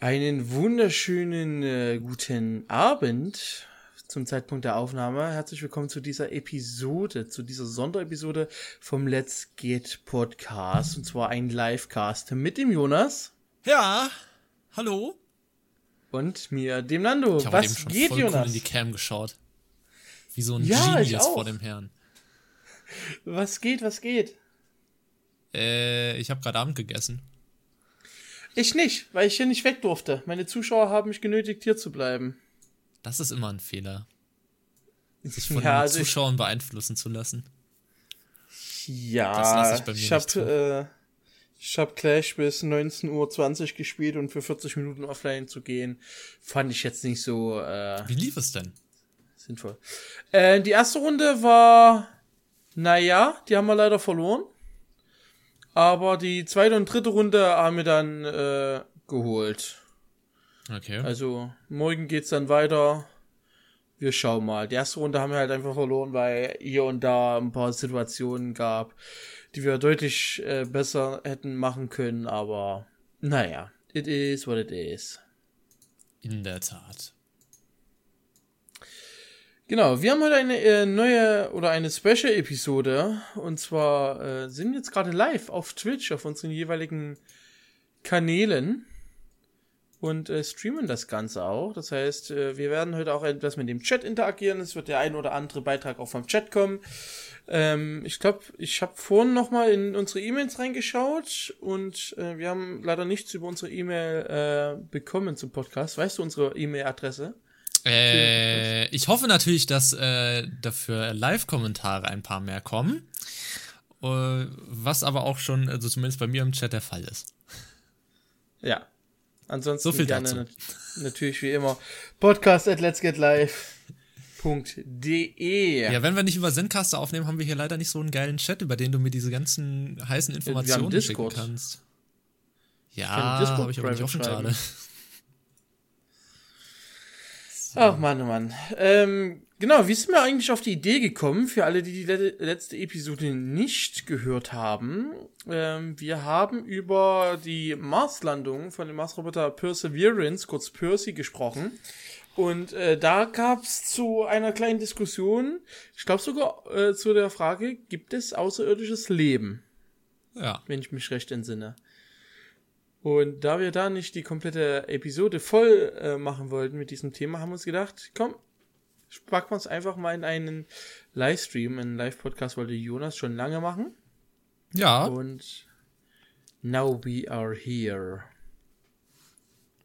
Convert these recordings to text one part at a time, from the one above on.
Einen wunderschönen äh, guten Abend zum Zeitpunkt der Aufnahme. Herzlich willkommen zu dieser Episode, zu dieser Sonderepisode vom Let's Get Podcast. Und zwar ein Livecast mit dem Jonas. Ja, hallo. Und mir, dem Nando. Ich habe eben schon geht, voll Jonas? Cool in die Cam geschaut. Wie so ein ja, Genius vor dem Herrn. Was geht, was geht? Äh, ich habe gerade Abend gegessen. Ich nicht, weil ich hier nicht weg durfte. Meine Zuschauer haben mich genötigt, hier zu bleiben. Das ist immer ein Fehler. Sich von ja, den also Zuschauern ich, beeinflussen zu lassen. Ja, ich, ich habe äh, ich hab Clash bis 19.20 Uhr gespielt und für 40 Minuten offline zu gehen, fand ich jetzt nicht so. Äh, Wie lief es denn? Sinnvoll. Äh, die erste Runde war, naja, die haben wir leider verloren. Aber die zweite und dritte Runde haben wir dann äh, geholt. Okay. Also morgen geht's dann weiter. Wir schauen mal. Die erste Runde haben wir halt einfach verloren, weil hier und da ein paar Situationen gab, die wir deutlich äh, besser hätten machen können. Aber naja, it is what it is. In der Tat. Genau, wir haben heute eine äh, neue oder eine Special-Episode. Und zwar äh, sind jetzt gerade live auf Twitch, auf unseren jeweiligen Kanälen. Und äh, streamen das Ganze auch. Das heißt, äh, wir werden heute auch etwas mit dem Chat interagieren. Es wird der ein oder andere Beitrag auch vom Chat kommen. Ähm, ich glaube, ich habe vorhin noch mal in unsere E-Mails reingeschaut und äh, wir haben leider nichts über unsere E-Mail äh, bekommen zum Podcast. Weißt du unsere E-Mail-Adresse? Äh, ich hoffe natürlich, dass äh, dafür Live-Kommentare ein paar mehr kommen. Äh, was aber auch schon, also zumindest bei mir im Chat der Fall ist. Ja. Ansonsten so viel gerne dazu. natürlich wie immer podcast at let's get live. .de. Ja, wenn wir nicht über Zencaster aufnehmen, haben wir hier leider nicht so einen geilen Chat, über den du mir diese ganzen heißen Informationen schicken kannst. Ja, habe ich aber nicht offen gerade. Ach Mann, oh Mann. Ähm, genau, wie sind wir eigentlich auf die Idee gekommen, für alle, die die letzte Episode nicht gehört haben? Ähm, wir haben über die Marslandung von dem Marsroboter Perseverance, kurz Percy, gesprochen. Und äh, da gab es zu einer kleinen Diskussion, ich glaube sogar äh, zu der Frage, gibt es außerirdisches Leben? Ja. Wenn ich mich recht entsinne. Und da wir da nicht die komplette Episode voll äh, machen wollten mit diesem Thema, haben wir uns gedacht, komm, packen wir uns einfach mal in einen Livestream, einen Live-Podcast wollte Jonas schon lange machen. Ja. Und now we are here.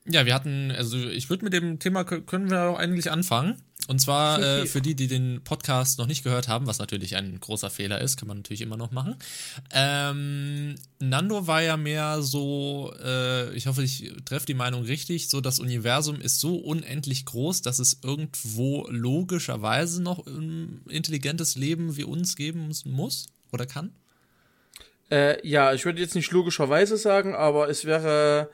Ja, wir hatten, also ich würde mit dem Thema können wir auch eigentlich anfangen. Und zwar äh, für die, die den Podcast noch nicht gehört haben, was natürlich ein großer Fehler ist, kann man natürlich immer noch machen. Ähm, Nando war ja mehr so, äh, ich hoffe, ich treffe die Meinung richtig, so das Universum ist so unendlich groß, dass es irgendwo logischerweise noch ein intelligentes Leben wie uns geben muss oder kann. Äh, ja, ich würde jetzt nicht logischerweise sagen, aber es wäre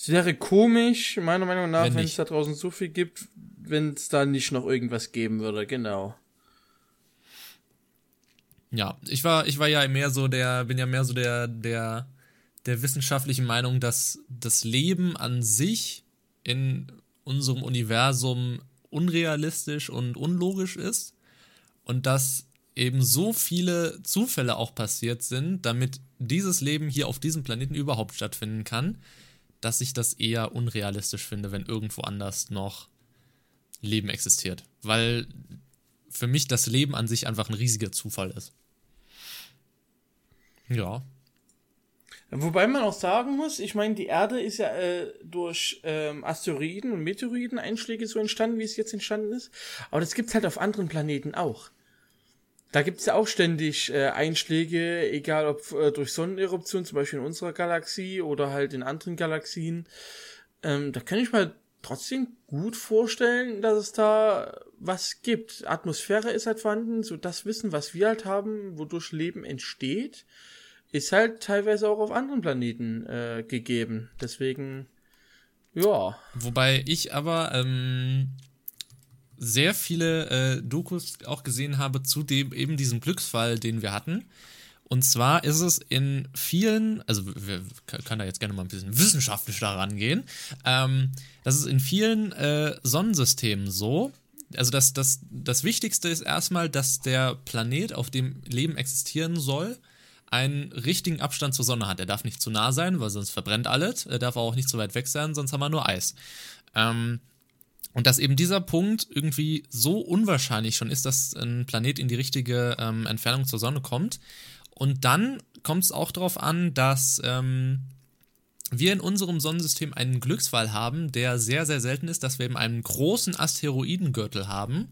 es wäre komisch, meiner Meinung nach, wenn, wenn es da draußen so viel gibt, wenn es da nicht noch irgendwas geben würde, genau. Ja, ich war, ich war ja mehr so der, bin ja mehr so der, der, der wissenschaftlichen Meinung, dass das Leben an sich in unserem Universum unrealistisch und unlogisch ist und dass eben so viele Zufälle auch passiert sind, damit dieses Leben hier auf diesem Planeten überhaupt stattfinden kann, dass ich das eher unrealistisch finde, wenn irgendwo anders noch Leben existiert. Weil für mich das Leben an sich einfach ein riesiger Zufall ist. Ja. Wobei man auch sagen muss, ich meine, die Erde ist ja äh, durch ähm, Asteroiden und Meteoriteneinschläge so entstanden, wie es jetzt entstanden ist. Aber das gibt's halt auf anderen Planeten auch. Da gibt's ja auch ständig äh, Einschläge, egal ob äh, durch Sonneneruption, zum Beispiel in unserer Galaxie oder halt in anderen Galaxien. Ähm, da kann ich mir trotzdem gut vorstellen, dass es da was gibt. Atmosphäre ist halt vorhanden, so das Wissen, was wir halt haben, wodurch Leben entsteht, ist halt teilweise auch auf anderen Planeten äh, gegeben. Deswegen, ja. Wobei ich aber ähm, sehr viele äh, Dokus auch gesehen habe zu dem eben diesem Glücksfall, den wir hatten. Und zwar ist es in vielen, also wir können da jetzt gerne mal ein bisschen wissenschaftlich daran gehen, ähm, das ist in vielen äh, Sonnensystemen so. Also das, das, das Wichtigste ist erstmal, dass der Planet, auf dem Leben existieren soll, einen richtigen Abstand zur Sonne hat. Er darf nicht zu nah sein, weil sonst verbrennt alles. Er darf auch nicht zu weit weg sein, sonst haben wir nur Eis. Ähm, und dass eben dieser Punkt irgendwie so unwahrscheinlich schon ist, dass ein Planet in die richtige ähm, Entfernung zur Sonne kommt, und dann kommt es auch darauf an, dass ähm, wir in unserem Sonnensystem einen Glücksfall haben, der sehr, sehr selten ist, dass wir eben einen großen Asteroidengürtel haben,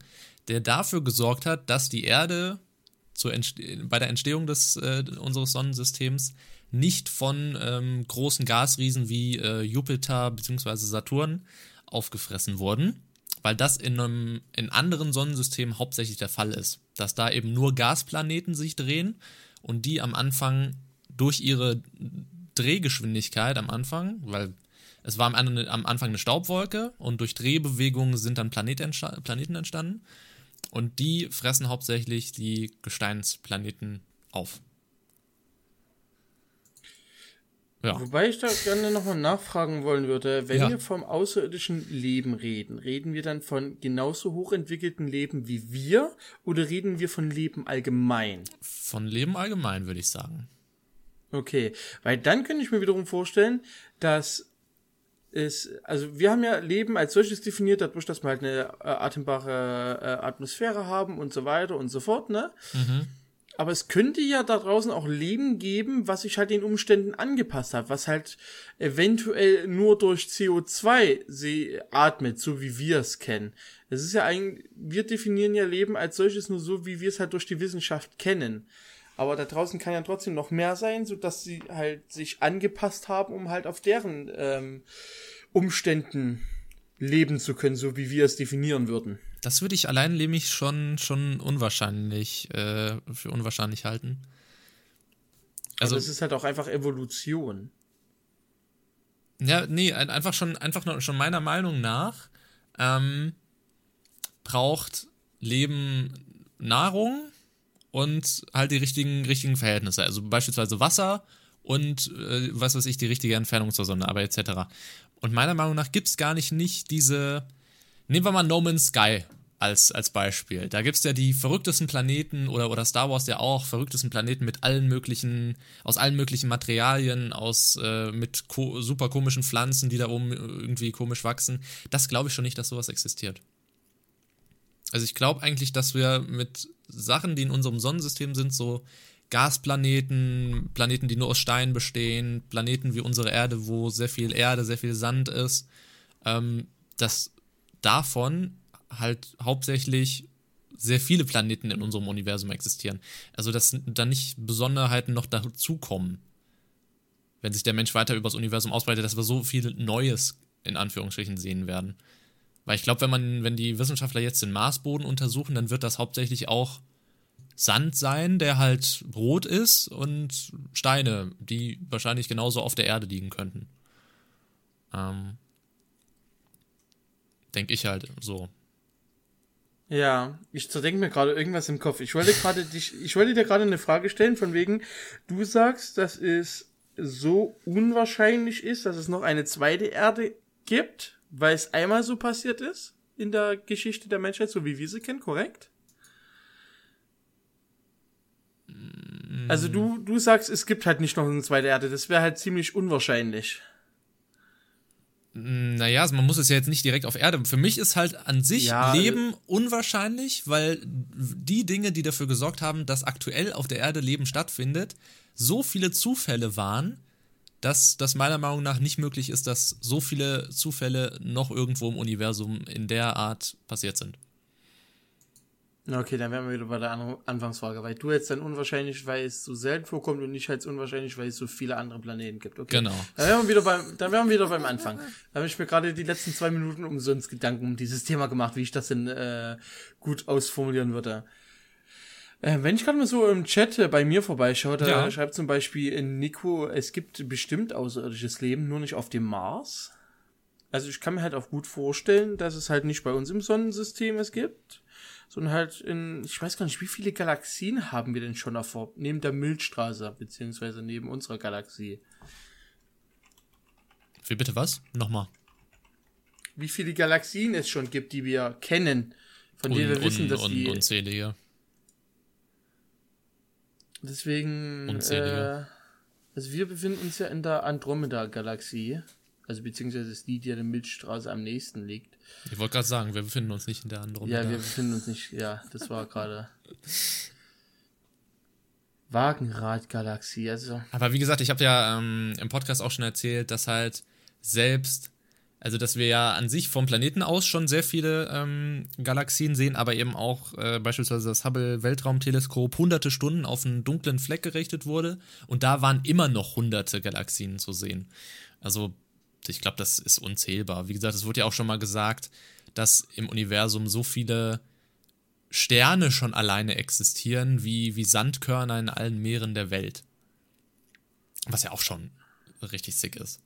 der dafür gesorgt hat, dass die Erde bei der Entstehung des, äh, unseres Sonnensystems nicht von ähm, großen Gasriesen wie äh, Jupiter bzw. Saturn aufgefressen wurden, weil das in, einem, in anderen Sonnensystemen hauptsächlich der Fall ist. Dass da eben nur Gasplaneten sich drehen und die am Anfang durch ihre Drehgeschwindigkeit am Anfang, weil es war am, Anfang eine Staubwolke und durch Drehbewegungen sind dann Planeten entstanden und die fressen hauptsächlich die Gesteinsplaneten auf. Ja. Wobei ich da gerne nochmal nachfragen wollen würde, wenn ja. wir vom außerirdischen Leben reden, reden wir dann von genauso hochentwickelten Leben wie wir oder reden wir von Leben allgemein? Von Leben allgemein, würde ich sagen. Okay, weil dann könnte ich mir wiederum vorstellen, dass es, also wir haben ja Leben als solches definiert, dadurch, dass wir halt eine äh, atembare äh, Atmosphäre haben und so weiter und so fort, ne? Mhm. Aber es könnte ja da draußen auch Leben geben, was sich halt den Umständen angepasst hat, was halt eventuell nur durch CO2 sie atmet, so wie wir es kennen. Es ist ja eigentlich, wir definieren ja Leben als solches nur so, wie wir es halt durch die Wissenschaft kennen. Aber da draußen kann ja trotzdem noch mehr sein, so dass sie halt sich angepasst haben, um halt auf deren ähm, Umständen leben zu können, so wie wir es definieren würden. Das würde ich allein nämlich schon, schon unwahrscheinlich, äh, für unwahrscheinlich halten. Also, es ist halt auch einfach Evolution. Ja, nee, einfach schon, einfach schon meiner Meinung nach ähm, braucht Leben Nahrung und halt die richtigen, richtigen Verhältnisse. Also beispielsweise Wasser und äh, was weiß ich, die richtige Entfernung zur Sonne, aber etc. Und meiner Meinung nach gibt es gar nicht, nicht diese, Nehmen wir mal No Man's Sky als, als Beispiel. Da gibt es ja die verrücktesten Planeten oder, oder Star Wars ja auch, verrücktesten Planeten mit allen möglichen, aus allen möglichen Materialien, aus äh, mit ko super komischen Pflanzen, die da oben irgendwie komisch wachsen. Das glaube ich schon nicht, dass sowas existiert. Also ich glaube eigentlich, dass wir mit Sachen, die in unserem Sonnensystem sind, so Gasplaneten, Planeten, die nur aus Stein bestehen, Planeten wie unsere Erde, wo sehr viel Erde, sehr viel Sand ist, ähm, das davon halt hauptsächlich sehr viele Planeten in unserem Universum existieren. Also, dass da nicht Besonderheiten noch dazukommen, wenn sich der Mensch weiter übers Universum ausbreitet, dass wir so viel Neues in Anführungsstrichen sehen werden. Weil ich glaube, wenn man, wenn die Wissenschaftler jetzt den Marsboden untersuchen, dann wird das hauptsächlich auch Sand sein, der halt rot ist und Steine, die wahrscheinlich genauso auf der Erde liegen könnten. Ähm, Denke ich halt so. Ja, ich zerdenke mir gerade irgendwas im Kopf. Ich wollte gerade dich, ich wollte dir gerade eine Frage stellen, von wegen, du sagst, dass es so unwahrscheinlich ist, dass es noch eine zweite Erde gibt, weil es einmal so passiert ist in der Geschichte der Menschheit, so wie wir sie kennen, korrekt? Also du, du sagst, es gibt halt nicht noch eine zweite Erde. Das wäre halt ziemlich unwahrscheinlich. Naja, also man muss es ja jetzt nicht direkt auf Erde. Für mich ist halt an sich ja, Leben unwahrscheinlich, weil die Dinge, die dafür gesorgt haben, dass aktuell auf der Erde Leben stattfindet, so viele Zufälle waren, dass das meiner Meinung nach nicht möglich ist, dass so viele Zufälle noch irgendwo im Universum in der Art passiert sind. Okay, dann wären wir wieder bei der Anfangsfrage, weil du jetzt dann unwahrscheinlich, weil es so selten vorkommt und nicht halt unwahrscheinlich, weil es so viele andere Planeten gibt. Okay. Genau. Dann wären wir wieder beim, dann wären wir wieder beim Anfang. Da habe ich mir gerade die letzten zwei Minuten umsonst Gedanken um dieses Thema gemacht, wie ich das denn äh, gut ausformulieren würde. Äh, wenn ich gerade mal so im Chat äh, bei mir vorbeischaue, da ja. schreibt zum Beispiel Nico, es gibt bestimmt außerirdisches Leben, nur nicht auf dem Mars. Also ich kann mir halt auch gut vorstellen, dass es halt nicht bei uns im Sonnensystem es gibt, sondern halt in, ich weiß gar nicht, wie viele Galaxien haben wir denn schon davor, neben der Milchstraße, beziehungsweise neben unserer Galaxie. Wie bitte was? Nochmal. Wie viele Galaxien es schon gibt, die wir kennen, von denen wir wissen, dass un, die... Unzählige. Deswegen, Unzählige. äh, also wir befinden uns ja in der Andromeda-Galaxie, also beziehungsweise ist die, die an der Milchstraße am nächsten liegt. Ich wollte gerade sagen, wir befinden uns nicht in der anderen. Ja, wir befinden uns nicht, ja, das war gerade Wagenrad-Galaxie, also Aber wie gesagt, ich habe ja ähm, im Podcast auch schon erzählt, dass halt selbst, also dass wir ja an sich vom Planeten aus schon sehr viele ähm, Galaxien sehen, aber eben auch äh, beispielsweise das Hubble Weltraumteleskop hunderte Stunden auf einen dunklen Fleck gerichtet wurde und da waren immer noch hunderte Galaxien zu sehen. Also ich glaube, das ist unzählbar. Wie gesagt, es wurde ja auch schon mal gesagt, dass im Universum so viele Sterne schon alleine existieren, wie, wie Sandkörner in allen Meeren der Welt. Was ja auch schon richtig sick ist.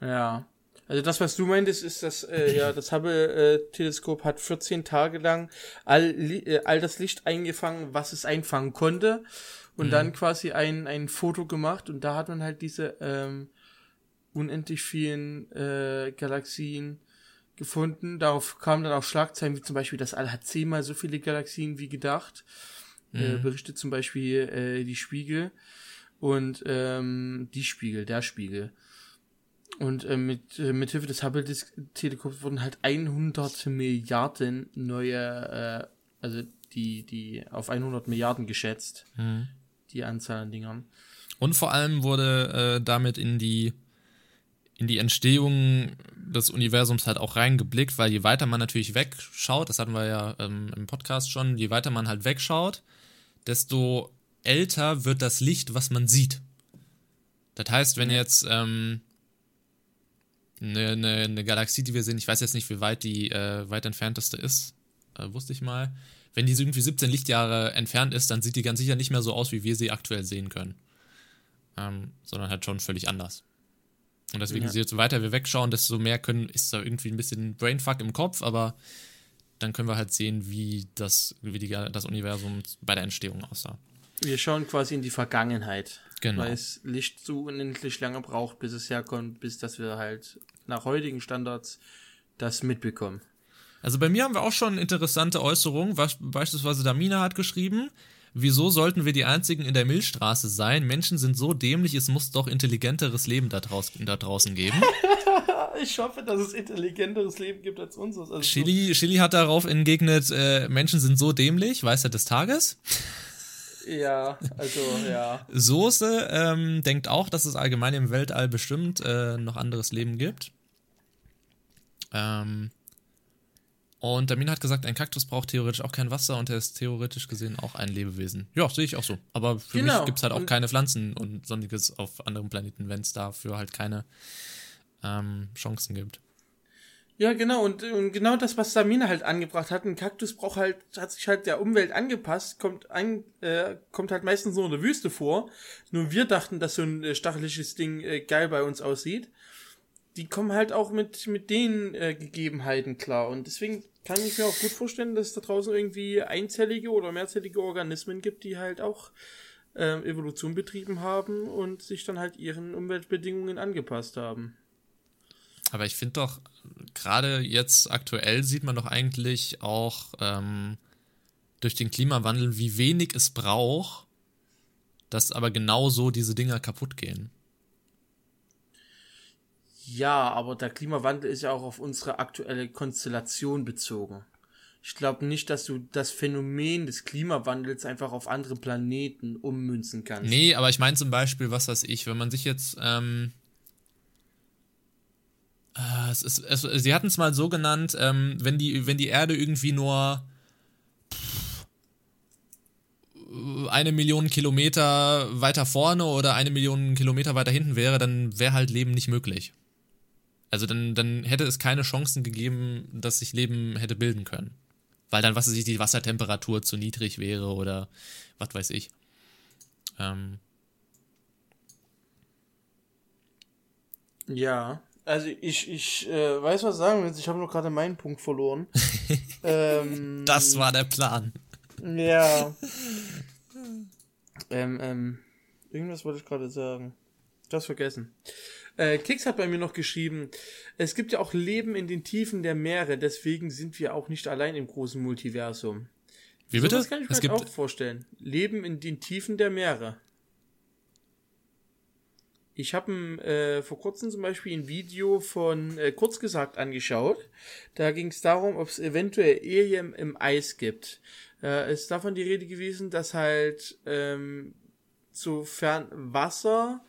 Ja. Also das, was du meintest, ist, dass äh, ja das Hubble-Teleskop hat 14 Tage lang all, äh, all das Licht eingefangen, was es einfangen konnte, und dann quasi ein, ein Foto gemacht und da hat man halt diese ähm, unendlich vielen äh, Galaxien gefunden. Darauf kamen dann auch Schlagzeilen, wie zum Beispiel, das All hat zehnmal so viele Galaxien wie gedacht. Äh, berichtet zum Beispiel äh, die Spiegel und ähm, die Spiegel, der Spiegel. Und äh, mit, äh, mit Hilfe des Hubble-Teleskops wurden halt 100 Milliarden neue, äh, also die, die auf 100 Milliarden geschätzt, die Anzahl an Dingern. Und vor allem wurde äh, damit in die, in die Entstehung des Universums halt auch reingeblickt, weil je weiter man natürlich wegschaut, das hatten wir ja ähm, im Podcast schon, je weiter man halt wegschaut, desto älter wird das Licht, was man sieht. Das heißt, wenn jetzt ähm, eine, eine, eine Galaxie, die wir sehen, ich weiß jetzt nicht, wie weit die äh, weit entfernteste ist, äh, wusste ich mal. Wenn die so irgendwie 17 Lichtjahre entfernt ist, dann sieht die ganz sicher nicht mehr so aus, wie wir sie aktuell sehen können. Ähm, sondern halt schon völlig anders. Und deswegen, Ja. je weiter wir wegschauen, desto mehr können, ist da irgendwie ein bisschen Brainfuck im Kopf, aber dann können wir halt sehen, wie das, wie die, das Universum bei der Entstehung aussah. Wir schauen quasi in die Vergangenheit. Genau. Weil es Licht so unendlich lange braucht, bis es herkommt, bis dass wir halt nach heutigen Standards das mitbekommen. Also bei mir haben wir auch schon interessante Äußerungen. Was, beispielsweise Damina hat geschrieben, wieso sollten wir die Einzigen in der Milchstraße sein? Menschen sind so dämlich, es muss doch intelligenteres Leben da, draus, da draußen geben. Ich hoffe, dass es intelligenteres Leben gibt als unseres. Also Chili, Chili hat darauf entgegnet, äh, Menschen sind so dämlich, Weisheit des Tages. Ja, also ja. Soße ähm, denkt auch, dass es allgemein im Weltall bestimmt äh, noch anderes Leben gibt. Ähm, und Damina hat gesagt, ein Kaktus braucht theoretisch auch kein Wasser und er ist theoretisch gesehen auch ein Lebewesen. Ja, sehe ich auch so. Aber für Genau. mich gibt es halt auch Und- keine Pflanzen und sonstiges auf anderen Planeten, wenn es dafür halt keine ähm, Chancen gibt. Ja, genau, und, und genau das, was Samina halt angebracht hat, ein Kaktus braucht halt, hat sich halt der Umwelt angepasst, kommt ein, äh, kommt halt meistens nur in der Wüste vor. Nur wir dachten, dass so ein äh, stacheliges Ding äh, geil bei uns aussieht. Die kommen halt auch mit, mit den äh, Gegebenheiten klar. Und deswegen kann ich mir auch gut vorstellen, dass es da draußen irgendwie einzellige oder mehrzellige Organismen gibt, die halt auch ähm, Evolution betrieben haben und sich dann halt ihren Umweltbedingungen angepasst haben. Aber ich finde doch, gerade jetzt aktuell sieht man doch eigentlich auch ähm, durch den Klimawandel, wie wenig es braucht, dass aber genau so diese Dinger kaputt gehen. Ja, aber der Klimawandel ist ja auch auf unsere aktuelle Konstellation bezogen. Ich glaube nicht, dass du das Phänomen des Klimawandels einfach auf andere Planeten ummünzen kannst. Nee, aber ich meine zum Beispiel, was weiß ich, wenn man sich jetzt, ähm, äh, es ist, es, sie hatten es mal so genannt, ähm, wenn die, wenn die Erde irgendwie nur eine Million Kilometer weiter vorne oder eine Million Kilometer weiter hinten wäre, dann wäre halt Leben nicht möglich. Also dann, dann hätte es keine Chancen gegeben, dass sich Leben hätte bilden können. Weil dann, was weiß ich, die Wassertemperatur zu niedrig wäre oder was weiß ich. Ähm, Ja, Also ich, ich äh, weiß, was sagen willst. Ich habe nur gerade meinen Punkt verloren. ähm, das war der Plan. Ja. ähm, ähm, irgendwas wollte ich gerade sagen. Das vergessen. Äh, Kix hat bei mir noch geschrieben, es gibt ja auch Leben in den Tiefen der Meere, deswegen sind wir auch nicht allein im großen Multiversum. Wie bitte? Das kann ich mir halt auch vorstellen. Leben in den Tiefen der Meere. Ich habe äh, vor kurzem zum Beispiel ein Video von äh, kurz gesagt angeschaut. Da ging es darum, ob es eventuell Alien im Eis gibt. Äh, ist davon die Rede gewesen, dass halt ähm, sofern Wasser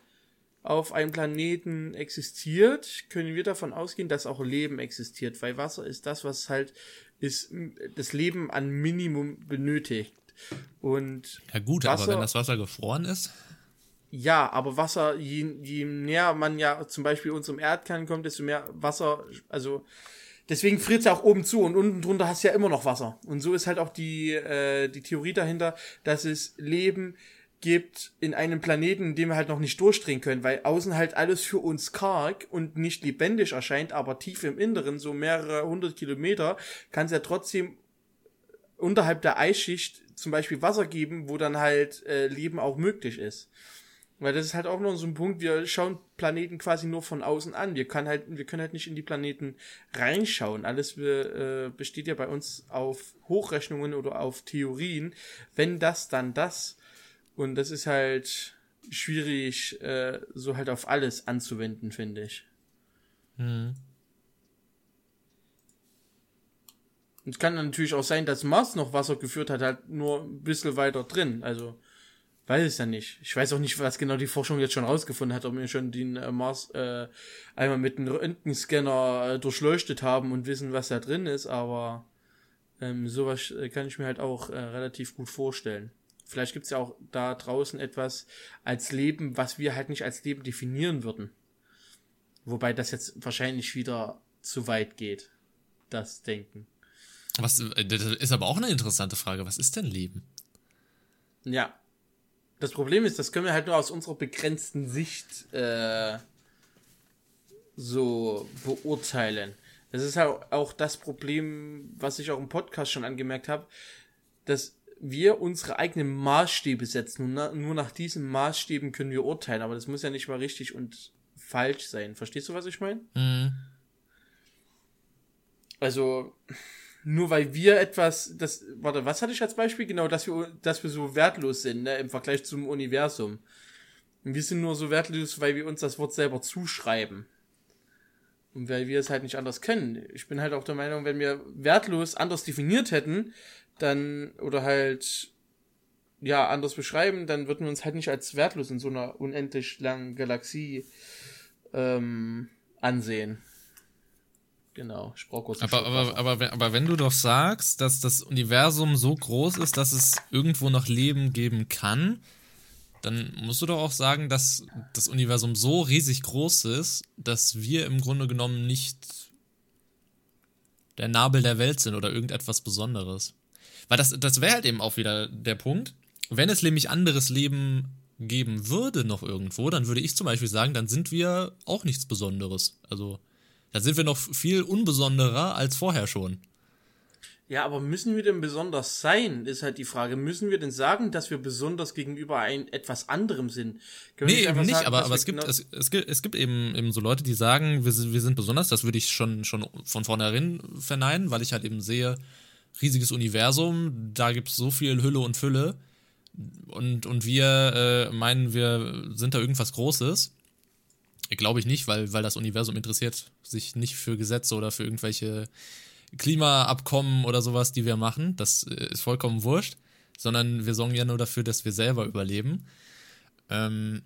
auf einem Planeten existiert, können wir davon ausgehen, dass auch Leben existiert, weil Wasser ist das, was halt ist, das Leben an Minimum benötigt. Und ja gut, Wasser, aber wenn das Wasser gefroren ist? Ja, aber Wasser, je, je näher man ja zum Beispiel unserem Erdkern kommt, desto mehr Wasser, also deswegen friert es ja auch oben zu und unten drunter hast du ja immer noch Wasser. Und so ist halt auch die, äh, die Theorie dahinter, dass es Leben gibt in einem Planeten, in dem wir halt noch nicht durchdringen können, weil außen halt alles für uns karg und nicht lebendig erscheint, aber tief im Inneren, so mehrere hundert Kilometer, kann es ja trotzdem unterhalb der Eisschicht zum Beispiel Wasser geben, wo dann halt äh, Leben auch möglich ist. Weil das ist halt auch noch so ein Punkt, wir schauen Planeten quasi nur von außen an. Wir können halt, wir können halt nicht in die Planeten reinschauen. Alles äh, besteht ja bei uns auf Hochrechnungen oder auf Theorien. Wenn das, dann das. Und das ist halt schwierig, äh, so halt auf alles anzuwenden, finde ich. Mhm. Es kann natürlich auch sein, dass Mars noch Wasser geführt hat, halt nur ein bisschen weiter drin. Also, weiß es ja nicht. Ich weiß auch nicht, was genau die Forschung jetzt schon rausgefunden hat, ob wir schon den äh, Mars äh, einmal mit einem Röntgenscanner äh, durchleuchtet haben und wissen, was da drin ist, aber ähm, sowas äh, kann ich mir halt auch äh, relativ gut vorstellen. Vielleicht gibt es ja auch da draußen etwas als Leben, was wir halt nicht als Leben definieren würden. Wobei das jetzt wahrscheinlich wieder zu weit geht, das Denken. Was, äh, das ist aber auch eine interessante Frage. Was ist denn Leben? Ja. Das Problem ist, das können wir halt nur aus unserer begrenzten Sicht äh, so beurteilen. Das ist halt auch das Problem, was ich auch im Podcast schon angemerkt habe, dass wir unsere eigenen Maßstäbe setzen und na, nur nach diesen Maßstäben können wir urteilen, aber das muss ja nicht mal richtig und falsch sein. Verstehst du, was ich meine? Mhm. Also, nur weil wir etwas, das, warte, was hatte ich als Beispiel? Genau, dass wir, dass wir so wertlos sind, ne, im Vergleich zum Universum. Wir sind nur so wertlos, weil wir uns das Wort selber zuschreiben. Und weil wir es halt nicht anders können. Ich bin halt auch der Meinung, wenn wir wertlos anders definiert hätten, dann, oder halt, ja, anders beschreiben, dann würden wir uns halt nicht als wertlos in so einer unendlich langen Galaxie ähm, ansehen. Genau, ich brauche kurz. Aber, aber, aber, aber wenn du doch sagst, dass das Universum so groß ist, dass es irgendwo noch Leben geben kann, dann musst du doch auch sagen, dass das Universum so riesig groß ist, dass wir im Grunde genommen nicht der Nabel der Welt sind oder irgendetwas Besonderes. Weil das, das wäre halt eben auch wieder der Punkt. Wenn es nämlich anderes Leben geben würde noch irgendwo, dann würde ich zum Beispiel sagen, dann sind wir auch nichts Besonderes. Also, dann sind wir noch viel unbesonderer als vorher schon. Ja, aber müssen wir denn besonders sein, ist halt die Frage. Müssen wir denn sagen, dass wir besonders gegenüber ein etwas anderem sind? Können nee, eben nicht, sagen, aber, aber es, gibt, genau es, es, gibt, es gibt eben, eben so Leute, die sagen, wir, wir sind besonders. Das würde ich schon, schon von vornherein verneinen, weil ich halt eben sehe, riesiges Universum, da gibt es so viel Hülle und Fülle. Und, und wir äh, meinen, wir sind da irgendwas Großes. Glaube ich nicht, weil, weil das Universum interessiert sich nicht für Gesetze oder für irgendwelche Klimaabkommen oder sowas, die wir machen. Das äh, ist vollkommen wurscht. Sondern wir sorgen ja nur dafür, dass wir selber überleben. Ähm,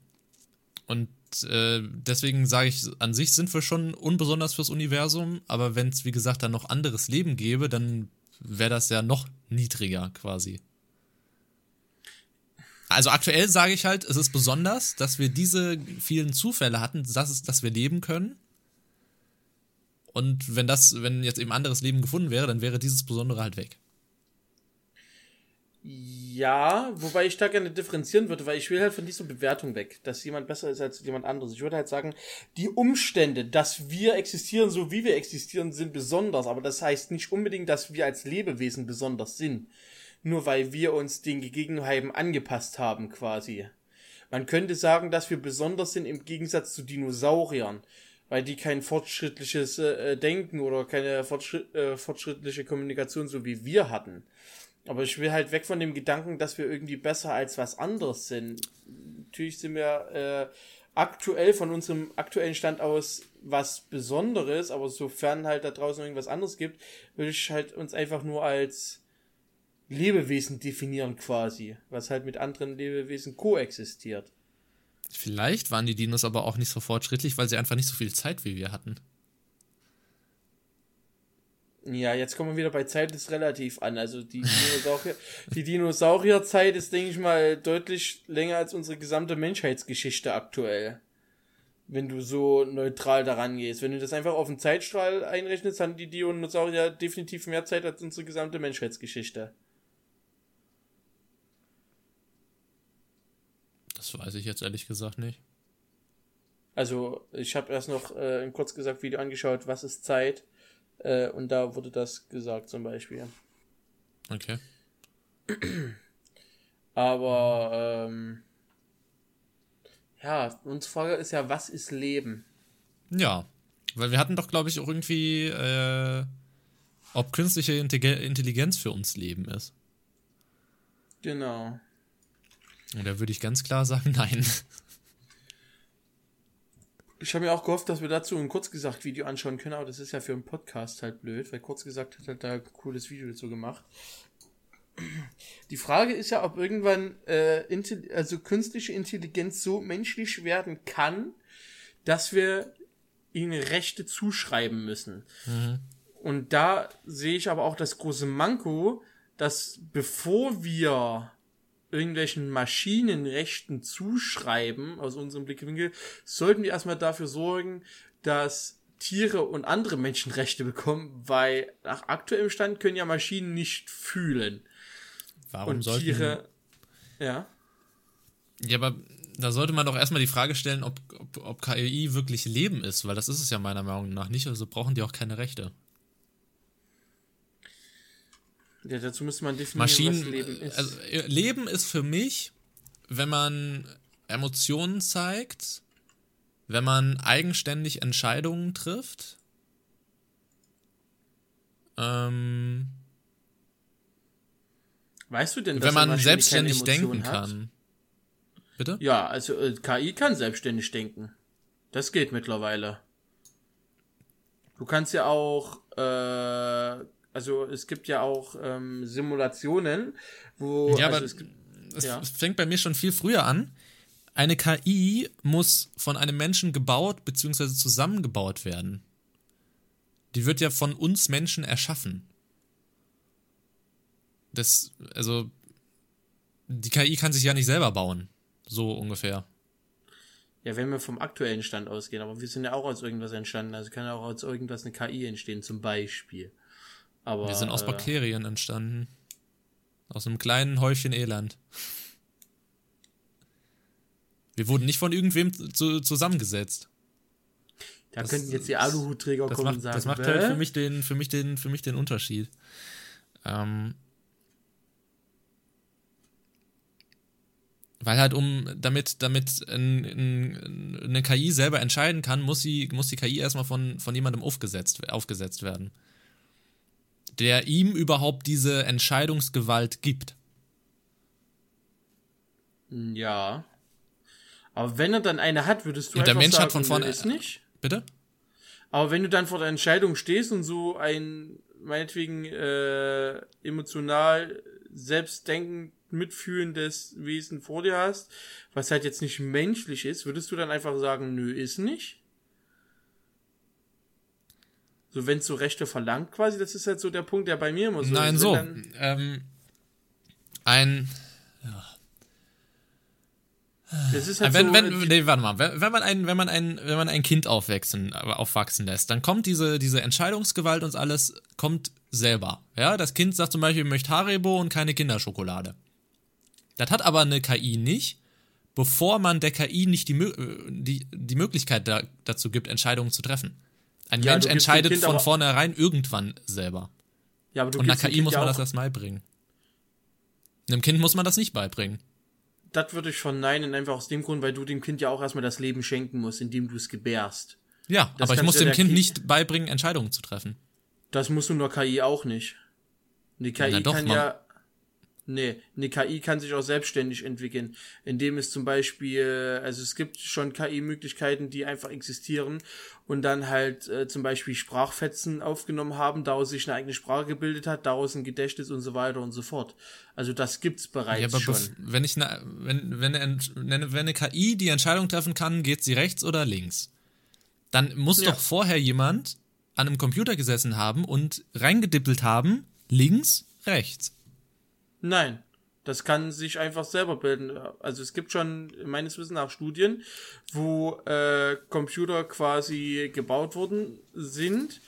und äh, deswegen sage ich, an sich sind wir schon unbesonders fürs Universum, aber wenn es, wie gesagt, dann noch anderes Leben gäbe, dann wäre das ja noch niedriger quasi. Also aktuell sage ich halt, es ist besonders, dass wir diese vielen Zufälle hatten, dass, es, dass wir leben können. Und wenn das, wenn jetzt eben anderes Leben gefunden wäre, dann wäre dieses Besondere halt weg. Ja wobei ich da gerne differenzieren würde, weil ich will halt von dieser Bewertung weg, dass jemand besser ist als jemand anderes. Ich würde halt sagen, die Umstände, dass wir existieren, so wie wir existieren, sind besonders, aber das heißt nicht unbedingt, dass wir als Lebewesen besonders sind. Nur weil wir uns den Gegebenheiten angepasst haben, quasi. Man könnte sagen, dass wir besonders sind im Gegensatz zu Dinosauriern, weil die kein fortschrittliches äh, Denken oder keine fortschritt, äh, fortschrittliche Kommunikation so wie wir hatten. Aber ich will halt weg von dem Gedanken, dass wir irgendwie besser als was anderes sind. Natürlich sind wir äh, aktuell von unserem aktuellen Stand aus was Besonderes, aber sofern halt da draußen irgendwas anderes gibt, würde ich halt uns einfach nur als Lebewesen definieren quasi, was halt mit anderen Lebewesen koexistiert. Vielleicht waren die Dinos aber auch nicht so fortschrittlich, weil sie einfach nicht so viel Zeit wie wir hatten. Ja, jetzt kommen wir wieder bei Zeit ist relativ an. Also die, Dinosaurier, die Dinosaurierzeit ist, denke ich mal, deutlich länger als unsere gesamte Menschheitsgeschichte aktuell. Wenn du so neutral daran gehst. Wenn du das einfach auf den Zeitstrahl einrechnest, haben die Dinosaurier definitiv mehr Zeit als unsere gesamte Menschheitsgeschichte. Das weiß ich jetzt ehrlich gesagt nicht. Also, ich habe erst noch äh, ein kurz gesagt Video angeschaut, was ist Zeit? Äh, und da wurde das gesagt zum Beispiel. Okay. Aber ähm, ja, unsere Frage ist ja, was ist Leben? Ja, weil wir hatten doch, glaube ich, auch irgendwie, äh, ob künstliche Intelligenz für uns Leben ist. Genau. Und da würde ich ganz klar sagen, nein. Ich habe mir auch gehofft, dass wir dazu ein kurzgesagt Video anschauen können, aber das ist ja für einen Podcast halt blöd, weil kurzgesagt hat halt da ein cooles Video dazu gemacht. Die Frage ist ja, ob irgendwann äh, also künstliche Intelligenz so menschlich werden kann, dass wir ihnen Rechte zuschreiben müssen. Mhm. Und da sehe ich aber auch das große Manko, dass bevor wir irgendwelchen Maschinenrechten zuschreiben, aus unserem Blickwinkel, sollten wir erstmal dafür sorgen, dass Tiere und andere Menschenrechte bekommen, weil nach aktuellem Stand können ja Maschinen nicht fühlen. Warum und sollten Tiere, ja. Ja, aber da sollte man doch erstmal die Frage stellen, ob, ob, ob KI wirklich Leben ist, weil das ist es ja meiner Meinung nach nicht, also brauchen die auch keine Rechte. Ja, dazu müsste man definieren, Maschinen, was Leben ist. Also, äh, Leben ist für mich, wenn man Emotionen zeigt, wenn man eigenständig Entscheidungen trifft, ähm, Weißt du denn, dass wenn man selbstständig denken hat? kann? Bitte? Ja, also äh, KI kann selbstständig denken. Das geht mittlerweile. Du kannst ja auch äh, also es gibt ja auch ähm, Simulationen, wo. Ja, also aber es, gibt, es ja. fängt bei mir schon viel früher an. Eine KI muss von einem Menschen gebaut bzw. zusammengebaut werden. Die wird ja von uns Menschen erschaffen. Das, also, die KI kann sich ja nicht selber bauen. So ungefähr. Ja, wenn wir vom aktuellen Stand ausgehen, aber wir sind ja auch aus irgendwas entstanden. Also kann ja auch aus irgendwas eine KI entstehen, zum Beispiel. Aber, wir sind aus äh, Bakterien entstanden. Aus einem kleinen Häufchen Elend. Wir wurden nicht von irgendwem zu, zusammengesetzt. Da das, könnten jetzt die Aluhutträger kommen macht, und sagen. Das macht halt für mich den, für mich den, für mich den Unterschied. Ähm, weil halt um, damit, damit ein, ein, eine KI selber entscheiden kann, muss, sie, muss die KI erstmal von, von jemandem aufgesetzt, aufgesetzt werden der ihm überhaupt diese Entscheidungsgewalt gibt. Ja. Aber wenn er dann eine hat, würdest du und der Mensch sagen, hat von vorne ist nicht. Bitte? Aber wenn du dann vor der Entscheidung stehst und so ein meinetwegen äh, emotional selbstdenkend mitfühlendes Wesen vor dir hast, was halt jetzt nicht menschlich ist, würdest du dann einfach sagen, nö, ist nicht? So, wenn es so Rechte verlangt quasi, das ist halt so der Punkt, der bei mir immer so Nein, ist. so. Ähm, ein. Ja. Das ist halt wenn, so, wenn, nee, warte mal, wenn, wenn, man ein, wenn man ein, wenn man ein Kind aufwachsen, aufwachsen lässt, dann kommt diese, diese Entscheidungsgewalt und alles kommt selber. Ja, das Kind sagt zum Beispiel, möchte Haribo und keine Kinderschokolade. Das hat aber eine KI nicht, bevor man der KI nicht die, die, die Möglichkeit da, dazu gibt, Entscheidungen zu treffen. Ein ja, Mensch entscheidet von vornherein irgendwann selber. Ja, aber du Und einer KI muss man das erst beibringen. Einem Kind muss man das nicht beibringen. Das würde ich verneinen, einfach aus dem Grund, weil du dem Kind ja auch erstmal das Leben schenken musst, indem du es gebärst. Ja, das aber ich muss dem Kind, kind nicht beibringen, Entscheidungen zu treffen. Das musst du nur KI auch nicht. Die KI doch, kann man. ja. Nee, eine KI kann sich auch selbstständig entwickeln, indem es zum Beispiel, also es gibt schon KI-Möglichkeiten, die einfach existieren und dann halt äh, zum Beispiel Sprachfetzen aufgenommen haben, daraus sich eine eigene Sprache gebildet hat, daraus ein Gedächtnis und so weiter und so fort. Also das gibt's bereits ja, aber schon. Wenn ich ne, wenn, wenn, eine, wenn eine KI die Entscheidung treffen kann, geht sie rechts oder links, dann muss ja. doch vorher jemand an einem Computer gesessen haben und reingedippelt haben, links, rechts. Nein, das kann sich einfach selber bilden. Also es gibt schon meines Wissens nach Studien, wo äh, Computer quasi gebaut worden sind,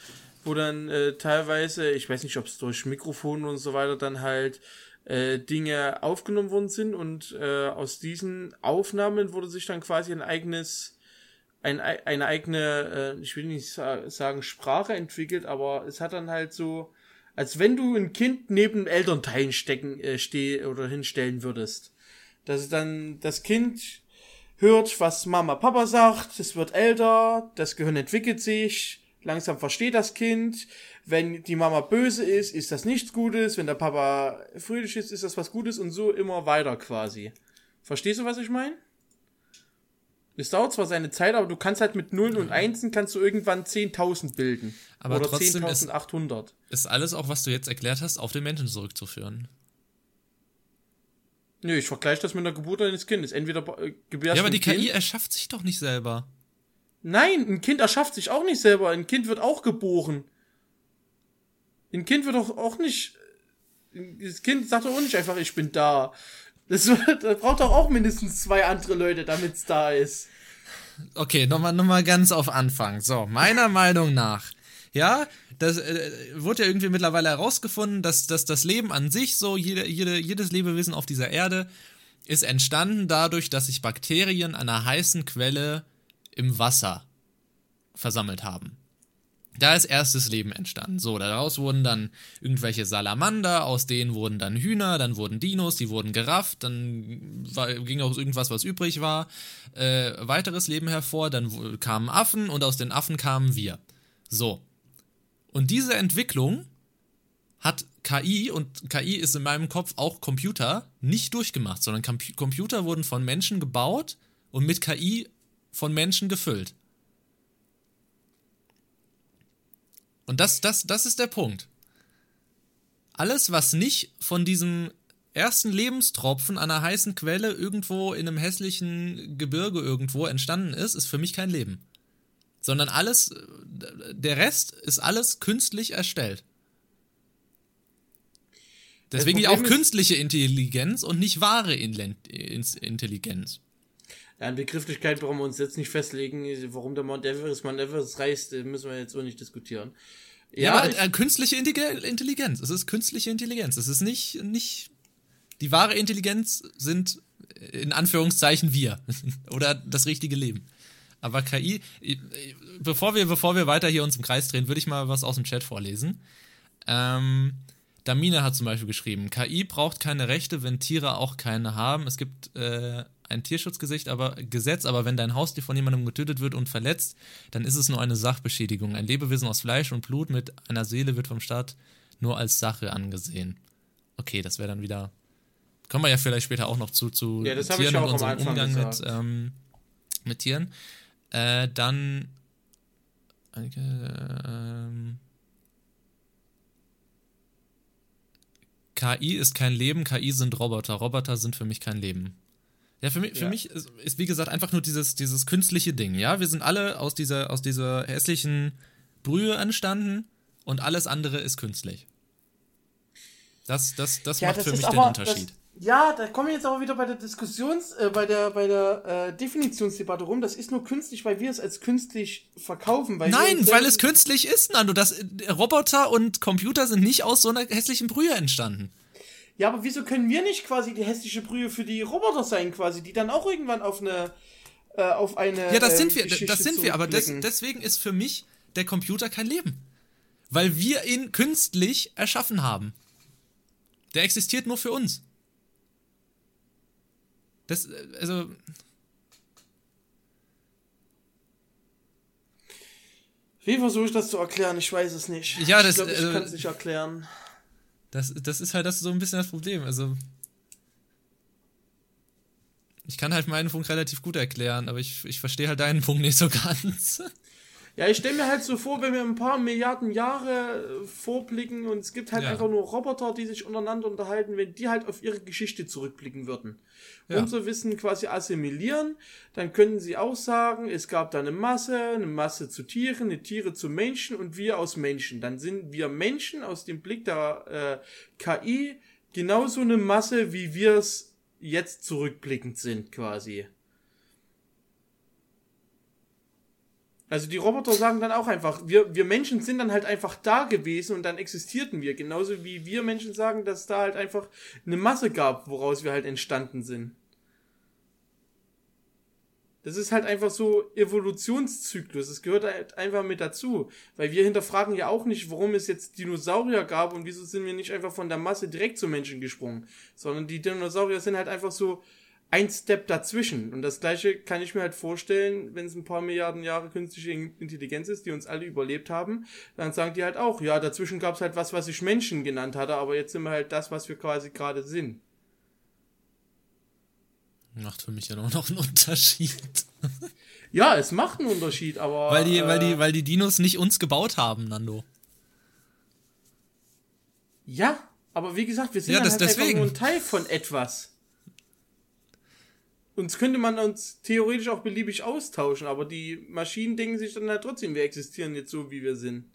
wo dann äh, teilweise, ich weiß nicht, ob es durch Mikrofone und so weiter dann halt äh, Dinge aufgenommen worden sind und äh, aus diesen Aufnahmen wurde sich dann quasi ein eigenes ein, eine eigene, äh, ich will nicht sagen Sprache entwickelt, aber es hat dann halt so als wenn du ein Kind neben Elternteilen stecken äh, steh oder hinstellen würdest. Dass dann das Kind hört, was Mama Papa sagt, es wird älter, das Gehirn entwickelt sich, langsam versteht das Kind. Wenn die Mama böse ist, ist das nichts Gutes. Wenn der Papa fröhlich ist, ist das was Gutes und so immer weiter quasi. Verstehst du, was ich meine? Es dauert zwar seine Zeit, aber du kannst halt mit Nullen und Einsen kannst du irgendwann 10.000 bilden. Aber oder 10.800. Ist, ist alles auch, was du jetzt erklärt hast, auf den Menschen zurückzuführen. Nö, ich vergleiche das mit der Geburt eines Kindes. Entweder äh, gebärst Ja, aber die kind. KI erschafft sich doch nicht selber. Nein, ein Kind erschafft sich auch nicht selber. Ein Kind wird auch geboren. Ein Kind wird doch auch nicht. Das Kind sagt doch auch nicht einfach, ich bin da. Das, das braucht doch auch mindestens zwei andere Leute, damit es da ist. Okay, nochmal noch mal ganz auf Anfang. So, meiner Meinung nach, ja, das äh, wurde ja irgendwie mittlerweile herausgefunden, dass, dass das Leben an sich, so jede, jede, jedes Lebewesen auf dieser Erde, ist entstanden dadurch, dass sich Bakterien an einer heißen Quelle im Wasser versammelt haben. Da ist erstes Leben entstanden. So, daraus wurden dann irgendwelche Salamander, aus denen wurden dann Hühner, dann wurden Dinos, die wurden gerafft, dann war, ging aus irgendwas, was übrig war, äh, weiteres Leben hervor, dann kamen Affen und aus den Affen kamen wir. So. Und diese Entwicklung hat KI, und KI ist in meinem Kopf auch Computer, nicht durchgemacht, sondern Computer wurden von Menschen gebaut und mit KI von Menschen gefüllt. Und das, das, das ist der Punkt. Alles, was nicht von diesem ersten Lebenstropfen an einer heißen Quelle irgendwo in einem hässlichen Gebirge irgendwo entstanden ist, ist für mich kein Leben. Sondern alles, der Rest ist alles künstlich erstellt. Deswegen auch künstliche Intelligenz und nicht wahre Intelligenz. Ja, an Begrifflichkeit brauchen wir uns jetzt nicht festlegen. Warum der Mount Everest Mount Everest reist, müssen wir jetzt so nicht diskutieren. Ja, ja aber äh, künstliche Intelligenz. Es ist künstliche Intelligenz. Es ist nicht, nicht. Die wahre Intelligenz sind in Anführungszeichen wir. Oder das richtige Leben. Aber KI, bevor wir, bevor wir weiter hier uns im Kreis drehen, würde ich mal was aus dem Chat vorlesen. Ähm, Damina hat zum Beispiel geschrieben, KI braucht keine Rechte, wenn Tiere auch keine haben. Es gibt äh, ein Tierschutzgesetz, aber Gesetz, aber wenn dein Haustier von jemandem getötet wird und verletzt, dann ist es nur eine Sachbeschädigung. Ein Lebewesen aus Fleisch und Blut mit einer Seele wird vom Staat nur als Sache angesehen. Okay, das wäre dann wieder. Kommen wir ja vielleicht später auch noch zu, zu ja, Tieren und unserem Umgang mit, ähm, mit Tieren. Äh, dann. Ähm, KI ist kein Leben, KI sind Roboter. Roboter sind für mich kein Leben. Ja, für mich, für ja. mich ist, ist, wie gesagt, einfach nur dieses, dieses künstliche Ding, ja. Wir sind alle aus dieser, aus dieser hässlichen Brühe entstanden und alles andere ist künstlich. Das, das, das ja, macht das für mich den Unterschied. Das, ja, da kommen wir jetzt aber wieder bei der Diskussions-, äh, bei der, bei der äh, Definitionsdebatte rum. Das ist nur künstlich, weil wir es als künstlich verkaufen. Weil Nein, weil es künstlich ist, Nando. Das, äh, Roboter und Computer sind nicht aus so einer hässlichen Brühe entstanden. Ja, aber wieso können wir nicht quasi die hässliche Brühe für die Roboter sein, quasi, die dann auch irgendwann auf eine äh, auf eine Ja, das ähm, sind wir, Geschichte das sind wir, aber des, deswegen ist für mich der Computer kein Leben. Weil wir ihn künstlich erschaffen haben. Der existiert nur für uns. Das, äh, also, Wie versuche ich das zu erklären? Ich weiß es nicht. Ja, das, ich glaube, ich äh, kann es nicht erklären. Das, das ist halt das so ein bisschen das Problem. Also, ich kann halt meinen Punkt relativ gut erklären, aber ich, ich verstehe halt deinen Punkt nicht so ganz. Ja, ich stelle mir halt so vor, wenn wir ein paar Milliarden Jahre äh, vorblicken und es gibt halt Ja. einfach nur Roboter, die sich untereinander unterhalten, wenn die halt auf ihre Geschichte zurückblicken würden. Ja. Unser Wissen quasi assimilieren, dann könnten sie auch sagen, es gab da eine Masse, eine Masse zu Tieren, eine Tiere zu Menschen und wir aus Menschen. Dann sind wir Menschen aus dem Blick der äh, KI genauso eine Masse, wie wir es jetzt zurückblickend sind quasi. Also die Roboter sagen dann auch einfach, wir, wir Menschen sind dann halt einfach da gewesen und dann existierten wir. Genauso wie wir Menschen sagen, dass da halt einfach eine Masse gab, woraus wir halt entstanden sind. Das ist halt einfach so Evolutionszyklus. Es gehört halt einfach mit dazu. Weil wir hinterfragen ja auch nicht, warum es jetzt Dinosaurier gab und wieso sind wir nicht einfach von der Masse direkt zu Menschen gesprungen. Sondern die Dinosaurier sind halt einfach so ein Step dazwischen. Und das gleiche kann ich mir halt vorstellen, wenn es ein paar Milliarden Jahre künstliche Intelligenz ist, die uns alle überlebt haben, dann sagen die halt auch, ja, dazwischen gab es halt was, was ich Menschen genannt hatte, aber jetzt sind wir halt das, was wir quasi gerade sind. Macht für mich ja nur noch einen Unterschied. Ja, es macht einen Unterschied, aber. Weil die, äh, weil die, weil die Dinos nicht uns gebaut haben, Nando. Ja, aber wie gesagt, wir sind Ja, das- halt einfach deswegen. nur ein Teil von etwas. Uns könnte man uns theoretisch auch beliebig austauschen, aber die Maschinen denken sich dann halt trotzdem, wir existieren jetzt so, wie wir sind.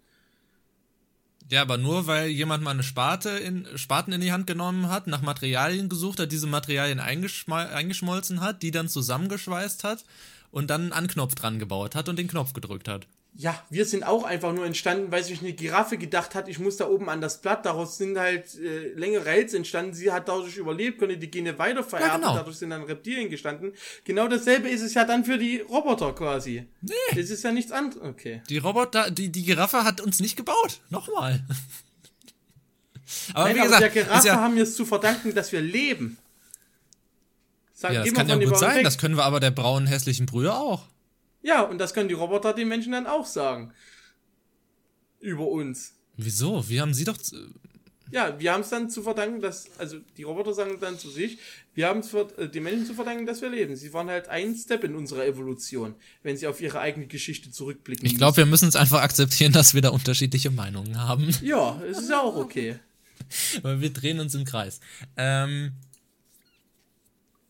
Ja, aber nur weil jemand mal eine Sparte in, Spaten in die Hand genommen hat, nach Materialien gesucht hat, diese Materialien eingeschmol eingeschmolzen hat, die dann zusammengeschweißt hat und dann einen Anknopf dran gebaut hat und den Knopf gedrückt hat. Ja, wir sind auch einfach nur entstanden, weil sich eine Giraffe gedacht hat, ich muss da oben an das Blatt. Daraus sind halt äh, längere Hälse entstanden. Sie hat dadurch überlebt, konnte die Gene weiter vererben. genau. Dadurch sind dann Reptilien gestanden. Genau dasselbe ist es ja dann für die Roboter quasi. Nee. Das ist ja nichts anderes. Okay. Die Roboter, die, die Giraffe hat uns nicht gebaut. Nochmal. Aber Nein, wie aber gesagt, der ist Giraffe ja, haben wir es zu verdanken, dass wir leben. Sag ja, das kann ja gut sein. Das können wir aber der braunen, hässlichen Brühe auch. Ja, und das können die Roboter den Menschen dann auch sagen. Über uns. Wieso? Wir haben sie doch. z- Ja, wir haben es dann zu verdanken, dass, also die Roboter sagen dann zu sich, wir haben es äh, den Menschen zu verdanken, dass wir leben. Sie waren halt ein Step in unserer Evolution, wenn sie auf ihre eigene Geschichte zurückblicken. Ich glaube, wir müssen es einfach akzeptieren, dass wir da unterschiedliche Meinungen haben. Ja, es ist ja auch okay. Weil wir drehen uns im Kreis. Ähm,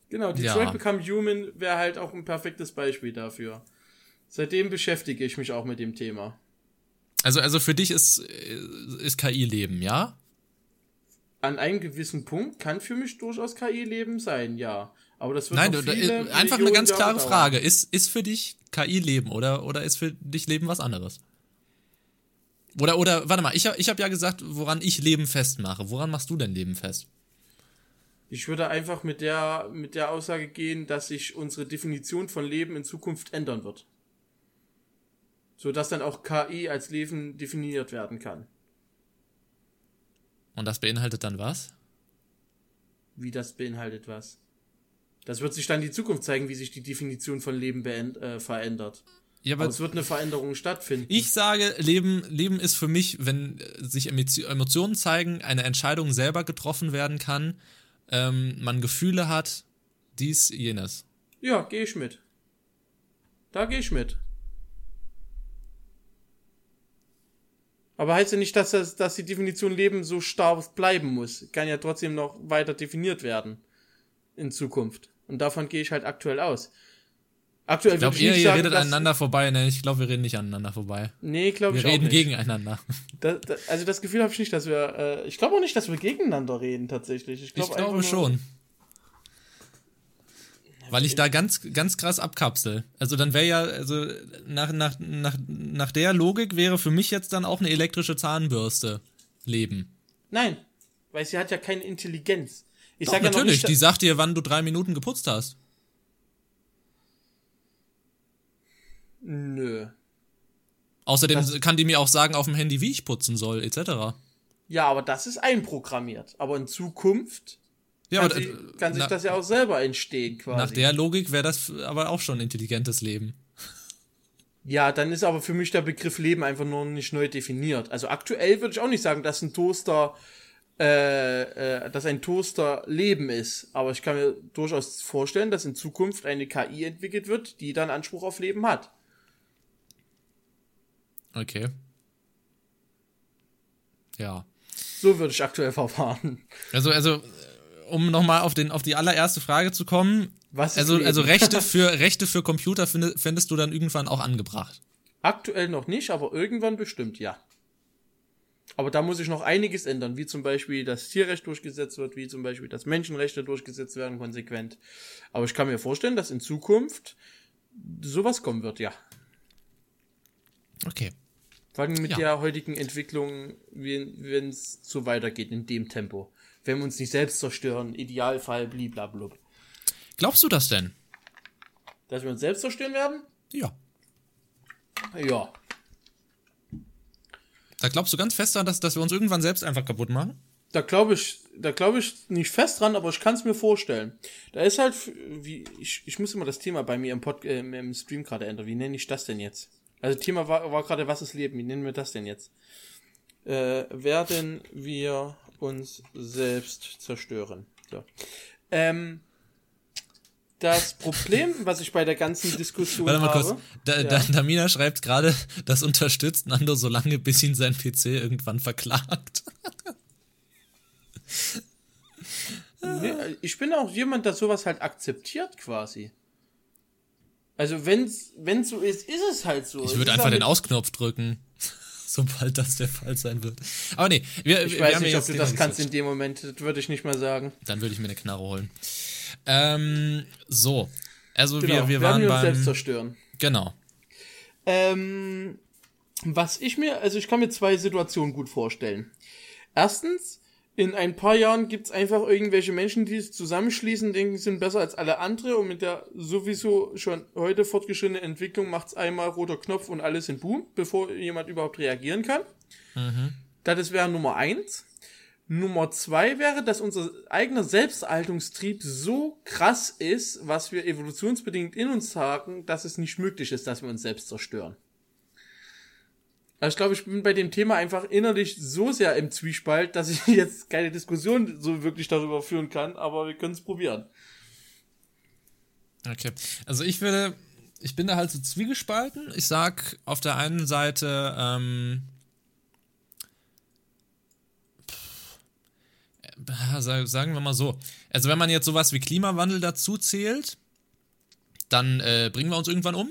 Genau, Ja. Detroit Become Human wäre halt auch ein perfektes Beispiel dafür. Seitdem beschäftige ich mich auch mit dem Thema. also, also für dich ist, ist KI Leben, ja? An einem gewissen Punkt kann für mich durchaus KI-Leben sein, ja. Aber das wird Nein, du, viele äh, einfach eine ganz Jahre klare dauern. Frage. Ist, ist für dich KI Leben oder, oder ist für dich Leben was anderes? Oder, oder, warte mal, ich, hab- ich habe ja gesagt, woran ich Leben festmache. Woran machst du denn Leben fest? Ich würde einfach mit der, mit der Aussage gehen, dass sich unsere Definition von Leben in Zukunft ändern wird. So dass dann auch KI als Leben definiert werden kann. Und das beinhaltet dann was? Wie das beinhaltet was. Das wird sich dann die Zukunft zeigen, wie sich die Definition von Leben äh, verändert. Ja, Aber aber es wird eine Veränderung stattfinden. ich sage, Leben, Leben ist für mich, wenn äh, sich Emo- Emotionen zeigen, eine Entscheidung selber getroffen werden kann, ähm, man Gefühle hat, dies, jenes. Ja, gehe ich mit. Da gehe ich mit. Aber heißt ja nicht, dass, das, dass die Definition Leben so starr bleiben muss. Kann ja trotzdem noch weiter definiert werden. In Zukunft. Und davon gehe ich halt aktuell aus. Aktuell Ich glaube, ihr, ihr sagen, redet aneinander vorbei. Ne, ich glaube, wir reden nicht aneinander vorbei. Nee, glaube Wir ich auch reden nicht. gegeneinander. Da, da, also das Gefühl habe ich nicht, dass wir. Äh, ich glaube auch nicht, dass wir gegeneinander reden tatsächlich. Ich, glaub Ich glaube schon. Weil ich da ganz, ganz krass abkapsel. Also dann wäre ja, also nach, nach, nach, nach der Logik wäre für mich jetzt dann auch eine elektrische Zahnbürste Leben. Nein. weil sie hat ja keine Intelligenz. Ich Doch, sag ja natürlich, nicht, die sagt dir, wann du drei Minuten geputzt hast. Nö. Außerdem Das- kann die mir auch sagen auf dem Handy, wie ich putzen soll, etc. Ja, aber das ist einprogrammiert. Aber in Zukunft Ja, kann, aber sie, äh, kann sich na- das ja auch selber entstehen quasi. nach der Logik wäre das aber auch schon intelligentes Leben. Ja, dann ist aber für mich der Begriff Leben einfach nur nicht neu definiert. Also aktuell würde ich auch nicht sagen, dass ein Toaster, äh, äh, dass ein Toaster Leben ist. Aber ich kann mir durchaus vorstellen, dass in Zukunft eine KI entwickelt wird, die dann Anspruch auf Leben hat. Okay. Ja. So würde ich aktuell verfahren. Also, also, um nochmal auf, den, auf die allererste Frage zu kommen. Was Also, also Rechte für Rechte für Computer finde, fändest du dann irgendwann auch angebracht. Aktuell noch nicht, aber irgendwann bestimmt ja. Aber da muss ich noch einiges ändern, wie zum Beispiel das Tierrecht durchgesetzt wird, wie zum Beispiel dass Menschenrechte durchgesetzt werden konsequent. Aber ich kann mir vorstellen, dass in Zukunft sowas kommen wird, ja. Okay. Vor allem mit Ja. der heutigen Entwicklung, wenn es so weitergeht in dem Tempo. Wenn wir uns nicht selbst zerstören, Idealfall, bliblablub. Glaubst du das denn? Dass wir uns selbst zerstören werden? Ja. Ja. Da glaubst du ganz fest daran, dass, dass wir uns irgendwann selbst einfach kaputt machen? Da glaube ich, da glaube ich nicht fest dran, aber ich kann es mir vorstellen. Da ist halt, wie, ich, ich muss immer das Thema bei mir im, Pod, äh, im Stream gerade ändern. Wie nenne ich das denn jetzt? Also Thema war, war gerade, was ist Leben? Wie nennen wir das denn jetzt? Äh, werden wir uns selbst zerstören? So. Ähm, das Problem, was ich bei der ganzen Diskussion Warte mal habe, kurz. Da, Ja. da, Damina schreibt gerade, das unterstützt Nando so lange, bis ihn sein PC irgendwann verklagt. Ich bin auch jemand, der sowas halt akzeptiert quasi. Also wenn's wenn's so ist, ist es halt so. Ich Es würde einfach auch den Ausknopf drücken, sobald das der Fall sein wird. Aber nee, wir, Ich wir weiß nicht, ob du das kannst in dem Moment, das würde ich nicht mal sagen. Dann würde ich mir eine Knarre holen. Ähm, so. Also Genau, wir, wir werden waren wir uns selbst beim... zerstören. Genau. Ähm, was ich mir, also ich kann mir zwei Situationen gut vorstellen. Erstens, in ein paar Jahren gibt's einfach irgendwelche Menschen, die sich zusammenschließen, denken, sie sind besser als alle andere und mit der sowieso schon heute fortgeschrittenen Entwicklung macht's einmal roter Knopf und alles in Boom, bevor jemand überhaupt reagieren kann. Das wäre Nummer eins. Nummer zwei wäre, dass unser eigener Selbsterhaltungstrieb so krass ist, was wir evolutionsbedingt in uns tragen, dass es nicht möglich ist, dass wir uns selbst zerstören. Also ich glaube, ich bin bei dem Thema einfach innerlich so sehr im Zwiespalt, dass ich jetzt keine Diskussion so wirklich darüber führen kann, aber wir können es probieren. Okay. Also ich würde, ich bin da halt so zwiegespalten. Ich sag auf der einen Seite, ähm, äh, sagen wir mal so. Also wenn man jetzt sowas wie Klimawandel dazu zählt, dann äh, bringen wir uns irgendwann um.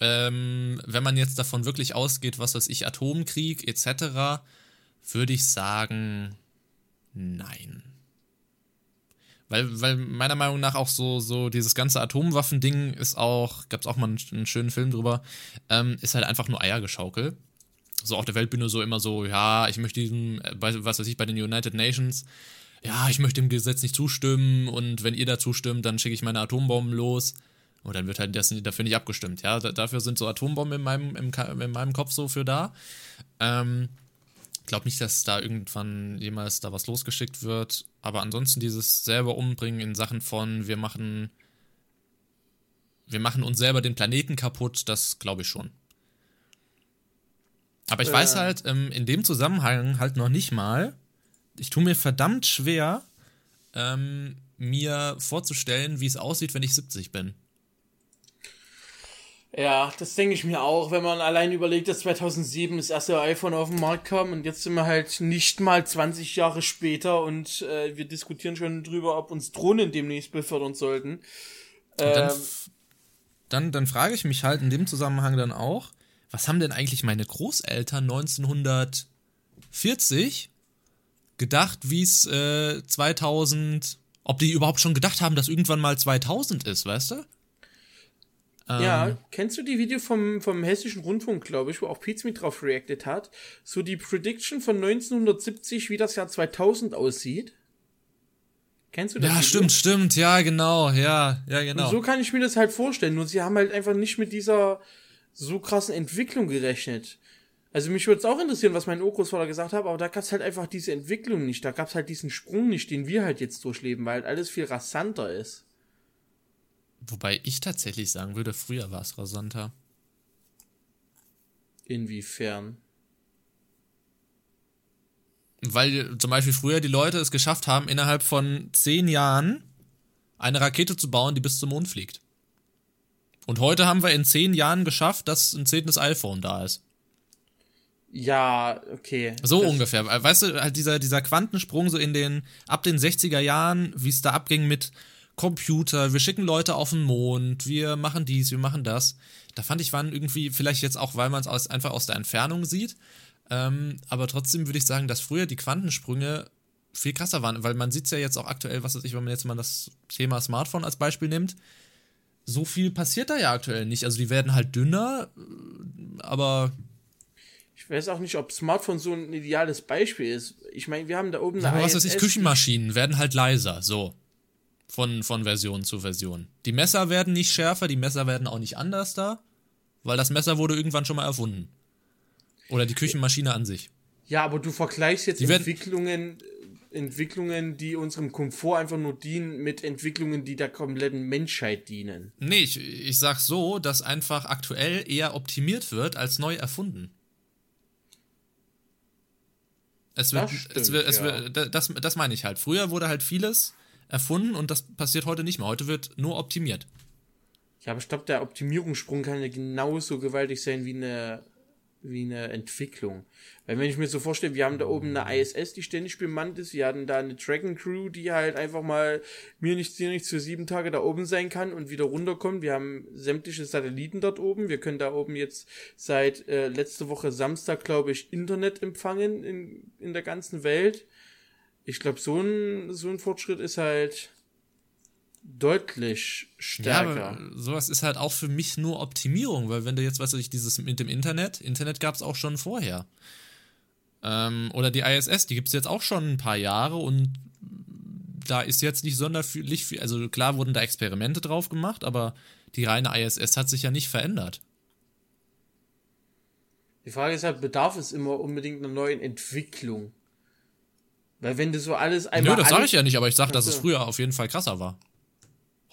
Ähm, wenn man jetzt davon wirklich ausgeht, was weiß ich, Atomkrieg etc., würde ich sagen, nein. Weil, weil meiner Meinung nach auch so, so dieses ganze Atomwaffending ist auch, gab es auch mal einen, einen schönen Film drüber, ähm, ist halt einfach nur Eiergeschaukel. So auf der Weltbühne so immer so, ja, ich möchte diesem, äh, was weiß ich, bei den United Nations, ja, ich möchte dem Gesetz nicht zustimmen und wenn ihr da zustimmt, dann schicke ich meine Atombomben los. Und dann wird halt das dafür nicht abgestimmt, ja. Da, dafür sind so Atombomben in meinem, im, in meinem Kopf so für da. Ähm, glaube nicht, dass da irgendwann jemals da was losgeschickt wird. Aber ansonsten dieses selber umbringen in Sachen von, wir machen, wir machen uns selber den Planeten kaputt, das glaube ich schon. Aber ich Äh. weiß halt ähm, in dem Zusammenhang halt noch nicht mal, ich tue mir verdammt schwer, ähm, mir vorzustellen, wie es aussieht, wenn ich 70 bin. Ja, das denke ich mir auch, wenn man allein überlegt, dass 2007 das erste iPhone auf den Markt kam und jetzt sind wir halt nicht mal 20 Jahre später und äh, wir diskutieren schon drüber, ob uns Drohnen demnächst befördern sollten. Dann, Ähm, f- dann, dann frage ich mich halt in dem Zusammenhang dann auch, was haben denn eigentlich meine Großeltern 1940 gedacht, wie es äh, 2000, ob die überhaupt schon gedacht haben, dass irgendwann mal 2000 ist, weißt du? Ähm, Ja, kennst du die Video vom, vom Hessischen Rundfunk, glaube ich, wo auch Pizza mit drauf reacted hat? So die Prediction von 1970, wie das Jahr 2000 aussieht. Kennst du das? ja, Video? stimmt, stimmt, ja, genau, ja, ja, genau. Und so kann ich mir das halt vorstellen. Nur sie haben halt einfach nicht mit dieser so krassen Entwicklung gerechnet. Also mich würde es auch interessieren, was mein Urgroßvater gesagt hat, aber da gab es halt einfach diese Entwicklung nicht. Da gab es halt diesen Sprung nicht, den wir halt jetzt durchleben, weil halt alles viel rasanter ist. Wobei ich tatsächlich sagen würde, früher war es rasanter. Inwiefern? Weil zum Beispiel früher die Leute es geschafft haben, innerhalb von zehn Jahren eine Rakete zu bauen, die bis zum Mond fliegt. Und heute haben wir in zehn Jahren geschafft, dass ein zehntes iPhone da ist. Ja, okay. So Das- ungefähr. Weißt du, halt dieser, dieser Quantensprung so in den, ab den 60er Jahren, wie es da abging mit Computer, wir schicken Leute auf den Mond, wir machen dies, wir machen das. Da fand ich, waren irgendwie, vielleicht jetzt auch, weil man es einfach aus der Entfernung sieht, ähm, aber trotzdem würde ich sagen, dass früher die Quantensprünge viel krasser waren, weil man sieht es ja jetzt auch aktuell, was weiß ich, wenn man jetzt mal das Thema Smartphone als Beispiel nimmt, so viel passiert da ja aktuell nicht. Also die werden halt dünner, äh, aber Ich weiß auch nicht, ob Smartphone so ein ideales Beispiel ist. Ich meine, wir haben da oben Ja, aber was weiß ich, Küchenmaschinen werden halt leiser, so. Von, von Version zu Version. Die Messer werden nicht schärfer, die Messer werden auch nicht anders da, weil das Messer wurde irgendwann schon mal erfunden. Oder die Küchenmaschine an sich. Ja, aber du vergleichst jetzt Die Entwicklungen, Entwicklungen, die unserem Komfort einfach nur dienen, mit Entwicklungen, die der kompletten Menschheit dienen. Nee, ich, ich sag so, dass einfach aktuell eher optimiert wird als neu erfunden. Es wird, Das stimmt, es wird, es ja. wird, das, das meine ich halt. Früher wurde halt vieles erfunden und das passiert heute nicht mehr. Heute wird nur optimiert. Ja, aber ich glaube, der Optimierungssprung kann ja genauso gewaltig sein wie eine, wie eine Entwicklung. Weil wenn ich mir so vorstelle, wir haben da oben eine ISS, die ständig bemannt ist, wir hatten da eine Dragon Crew, die halt einfach mal mir nichts, dir nichts für sieben Tage da oben sein kann und wieder runterkommt. Wir haben sämtliche Satelliten dort oben. Wir können da oben jetzt seit äh, letzte Woche Samstag, glaube ich, Internet empfangen in, in der ganzen Welt. Ich glaube, so ein, so ein Fortschritt ist halt deutlich stärker. Ja, aber sowas ist halt auch für mich nur Optimierung, weil wenn du jetzt, weißt du, ich dieses mit dem Internet, Internet gab es auch schon vorher. Ähm, oder die ISS, die gibt es jetzt auch schon ein paar Jahre und da ist jetzt nicht sonderlich viel, also klar wurden da Experimente drauf gemacht, aber die reine ISS hat sich ja nicht verändert. Die Frage ist halt, bedarf es immer unbedingt einer neuen Entwicklung? Weil wenn du so alles einmal. Nö, das sage ich ja nicht, aber ich sage, dass es früher auf jeden Fall krasser war.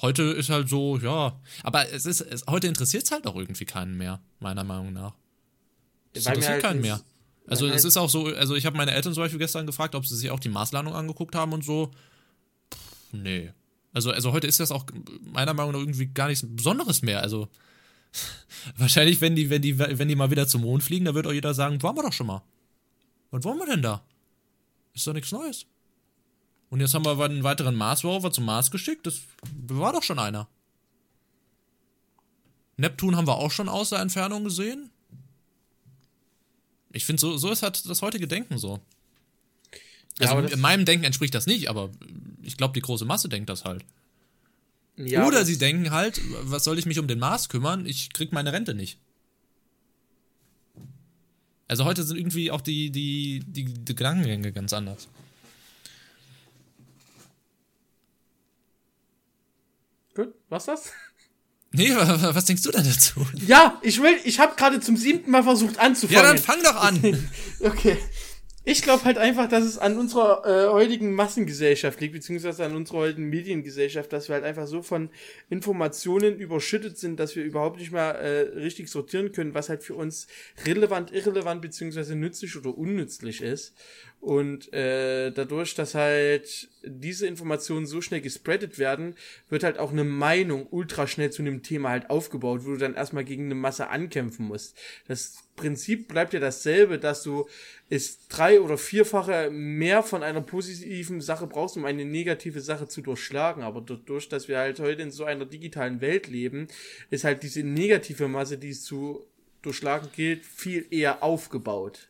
Heute ist halt so, ja. Aber es ist, es, heute interessiert es halt auch irgendwie keinen mehr, meiner Meinung nach. Es Weil interessiert halt keinen ein- mehr. Also es halt- ist auch so, also ich habe meine Eltern zum Beispiel gestern gefragt, ob sie sich auch die Marslandung angeguckt haben und so. Pff, nee. Also, also heute ist das auch meiner Meinung nach irgendwie gar nichts Besonderes mehr. Also wahrscheinlich, wenn die, wenn die, wenn die mal wieder zum Mond fliegen, da wird auch jeder sagen, waren wir doch schon mal. Was wollen wir denn da? Ist doch nichts Neues. Und jetzt haben wir einen weiteren Mars-Rover zum Mars geschickt. Das war doch schon einer. Neptun haben wir auch schon aus der Entfernung gesehen. Ich finde, so, so ist halt das heutige Denken so. Ja, Also in meinem Denken entspricht das nicht, aber ich glaube, die große Masse denkt das halt. Ja, Oder sie denken halt, was soll ich mich um den Mars kümmern? Ich krieg meine Rente nicht. Also heute sind irgendwie auch die, die, die, die Gedankengänge ganz anders. Gut, was das? Nee, wa- wa- was denkst du denn dazu? Ja, ich will, ich habe gerade zum siebten Mal versucht Ja, anzufangen. dann fang doch an. Okay. Ich glaube halt einfach, dass es an unserer äh, heutigen Massengesellschaft liegt, beziehungsweise an unserer heutigen Mediengesellschaft, dass wir halt einfach so von Informationen überschüttet sind, dass wir überhaupt nicht mehr äh, richtig sortieren können, was halt für uns relevant, irrelevant, beziehungsweise nützlich oder unnützlich ist. Und äh, dadurch, dass halt diese Informationen so schnell gespreadet werden, wird halt auch eine Meinung ultra schnell zu einem Thema halt aufgebaut, wo du dann erstmal gegen eine Masse ankämpfen musst. Das Prinzip bleibt ja dasselbe, dass du es drei- oder vierfache mehr von einer positiven Sache brauchst, um eine negative Sache zu durchschlagen. Aber dadurch, dass wir halt heute in so einer digitalen Welt leben, ist halt diese negative Masse, die es zu durchschlagen gilt, viel eher aufgebaut.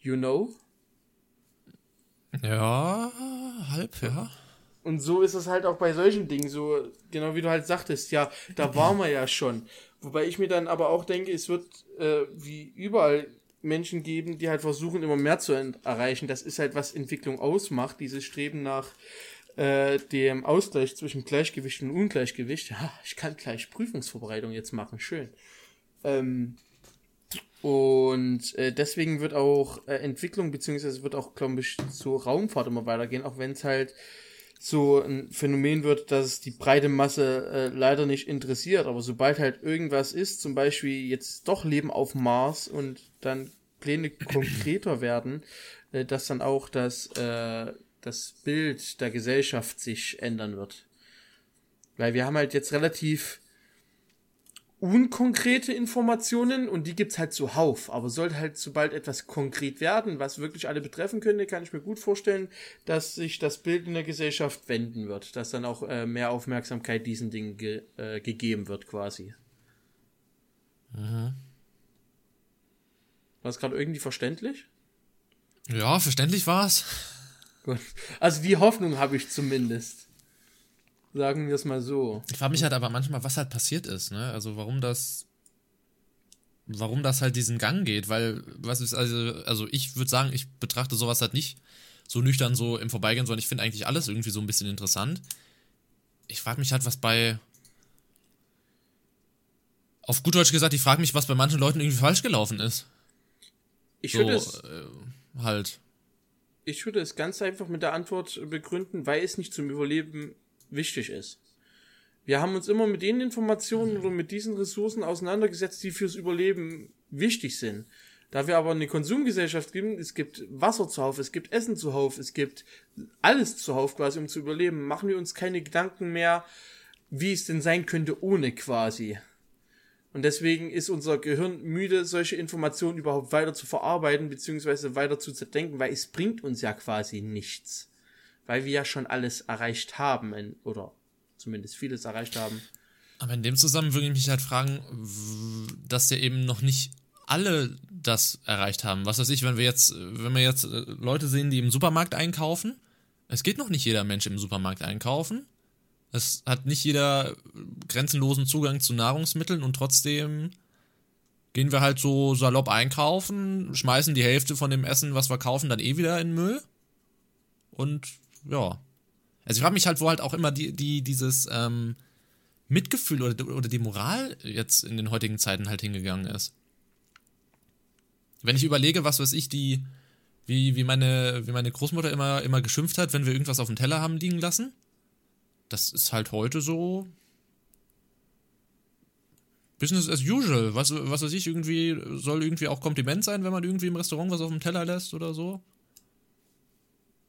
You know? Ja, halb, ja. Und so ist es halt auch bei solchen Dingen so, genau wie du halt sagtest, ja, da waren wir ja schon. Wobei ich mir dann aber auch denke, es wird äh, wie überall Menschen geben, die halt versuchen, immer mehr zu erreichen. Das ist halt, was Entwicklung ausmacht, dieses Streben nach äh, dem Ausgleich zwischen Gleichgewicht und Ungleichgewicht. Ja, ich kann gleich Prüfungsvorbereitung jetzt machen, schön. Ähm, und äh, deswegen wird auch äh, Entwicklung, beziehungsweise wird auch, glaube ich, zur Raumfahrt immer weitergehen, auch wenn es halt so ein Phänomen wird, dass es die breite Masse äh, leider nicht interessiert. Aber sobald halt irgendwas ist, zum Beispiel jetzt doch Leben auf Mars und dann Pläne konkreter werden, äh, dass dann auch das, äh, das Bild der Gesellschaft sich ändern wird. Weil wir haben halt jetzt relativ unkonkrete Informationen und die gibt's halt zuhauf. Aber sollte halt sobald etwas konkret werden, was wirklich alle betreffen könnte, kann ich mir gut vorstellen, dass sich das Bild in der Gesellschaft wenden wird, dass dann auch äh, mehr Aufmerksamkeit diesen Dingen ge äh, gegeben wird quasi. Mhm. War es gerade irgendwie verständlich? Ja, verständlich war's. Gut. Also die Hoffnung habe ich zumindest. Sagen wir es mal so. Ich frage mich halt aber manchmal, was halt passiert ist, ne? Also warum das. Warum das halt diesen Gang geht, weil, was ist, also, also ich würde sagen, ich betrachte sowas halt nicht so nüchtern so im Vorbeigehen, sondern ich finde eigentlich alles irgendwie so ein bisschen interessant. Ich frage mich halt, was bei. Auf gut Deutsch gesagt, ich frage mich, was bei manchen Leuten irgendwie falsch gelaufen ist. Ich so, würde es. Äh, halt. Ich würde es ganz einfach mit der Antwort begründen, weil es nicht zum Überleben wichtig ist. Wir haben uns immer mit den Informationen oder mit diesen Ressourcen auseinandergesetzt, die fürs Überleben wichtig sind. Da wir aber eine Konsumgesellschaft geben, es gibt Wasser zuhauf, es gibt Essen zuhauf, es gibt alles zuhauf quasi, um zu überleben, machen wir uns keine Gedanken mehr, wie es denn sein könnte ohne quasi. Und deswegen ist unser Gehirn müde, solche Informationen überhaupt weiter zu verarbeiten, beziehungsweise weiter zu zerdenken, weil es bringt uns ja quasi nichts weil wir ja schon alles erreicht haben in, oder zumindest vieles erreicht haben. Aber in dem Zusammenhang würde ich mich halt fragen, dass ja eben noch nicht alle das erreicht haben. Was weiß ich, wenn wir jetzt, wenn wir jetzt äh, Leute sehen, die im Supermarkt einkaufen, es geht noch nicht jeder Mensch im Supermarkt einkaufen. Es hat nicht jeder grenzenlosen Zugang zu Nahrungsmitteln und trotzdem gehen wir halt so salopp einkaufen, schmeißen die Hälfte von dem Essen, was wir kaufen, dann eh wieder in Müll und ja. Also ich frage mich halt, wo halt auch immer die, die, dieses ähm, Mitgefühl oder, oder die Moral jetzt in den heutigen Zeiten halt hingegangen ist. Wenn ich überlege, was weiß ich, die, wie, wie, meine, wie meine Großmutter immer, immer geschimpft hat, wenn wir irgendwas auf dem Teller haben liegen lassen. Das ist halt heute so. Business as usual. Was, was weiß ich, irgendwie, soll irgendwie auch Kompliment sein, wenn man irgendwie im Restaurant was auf dem Teller lässt oder so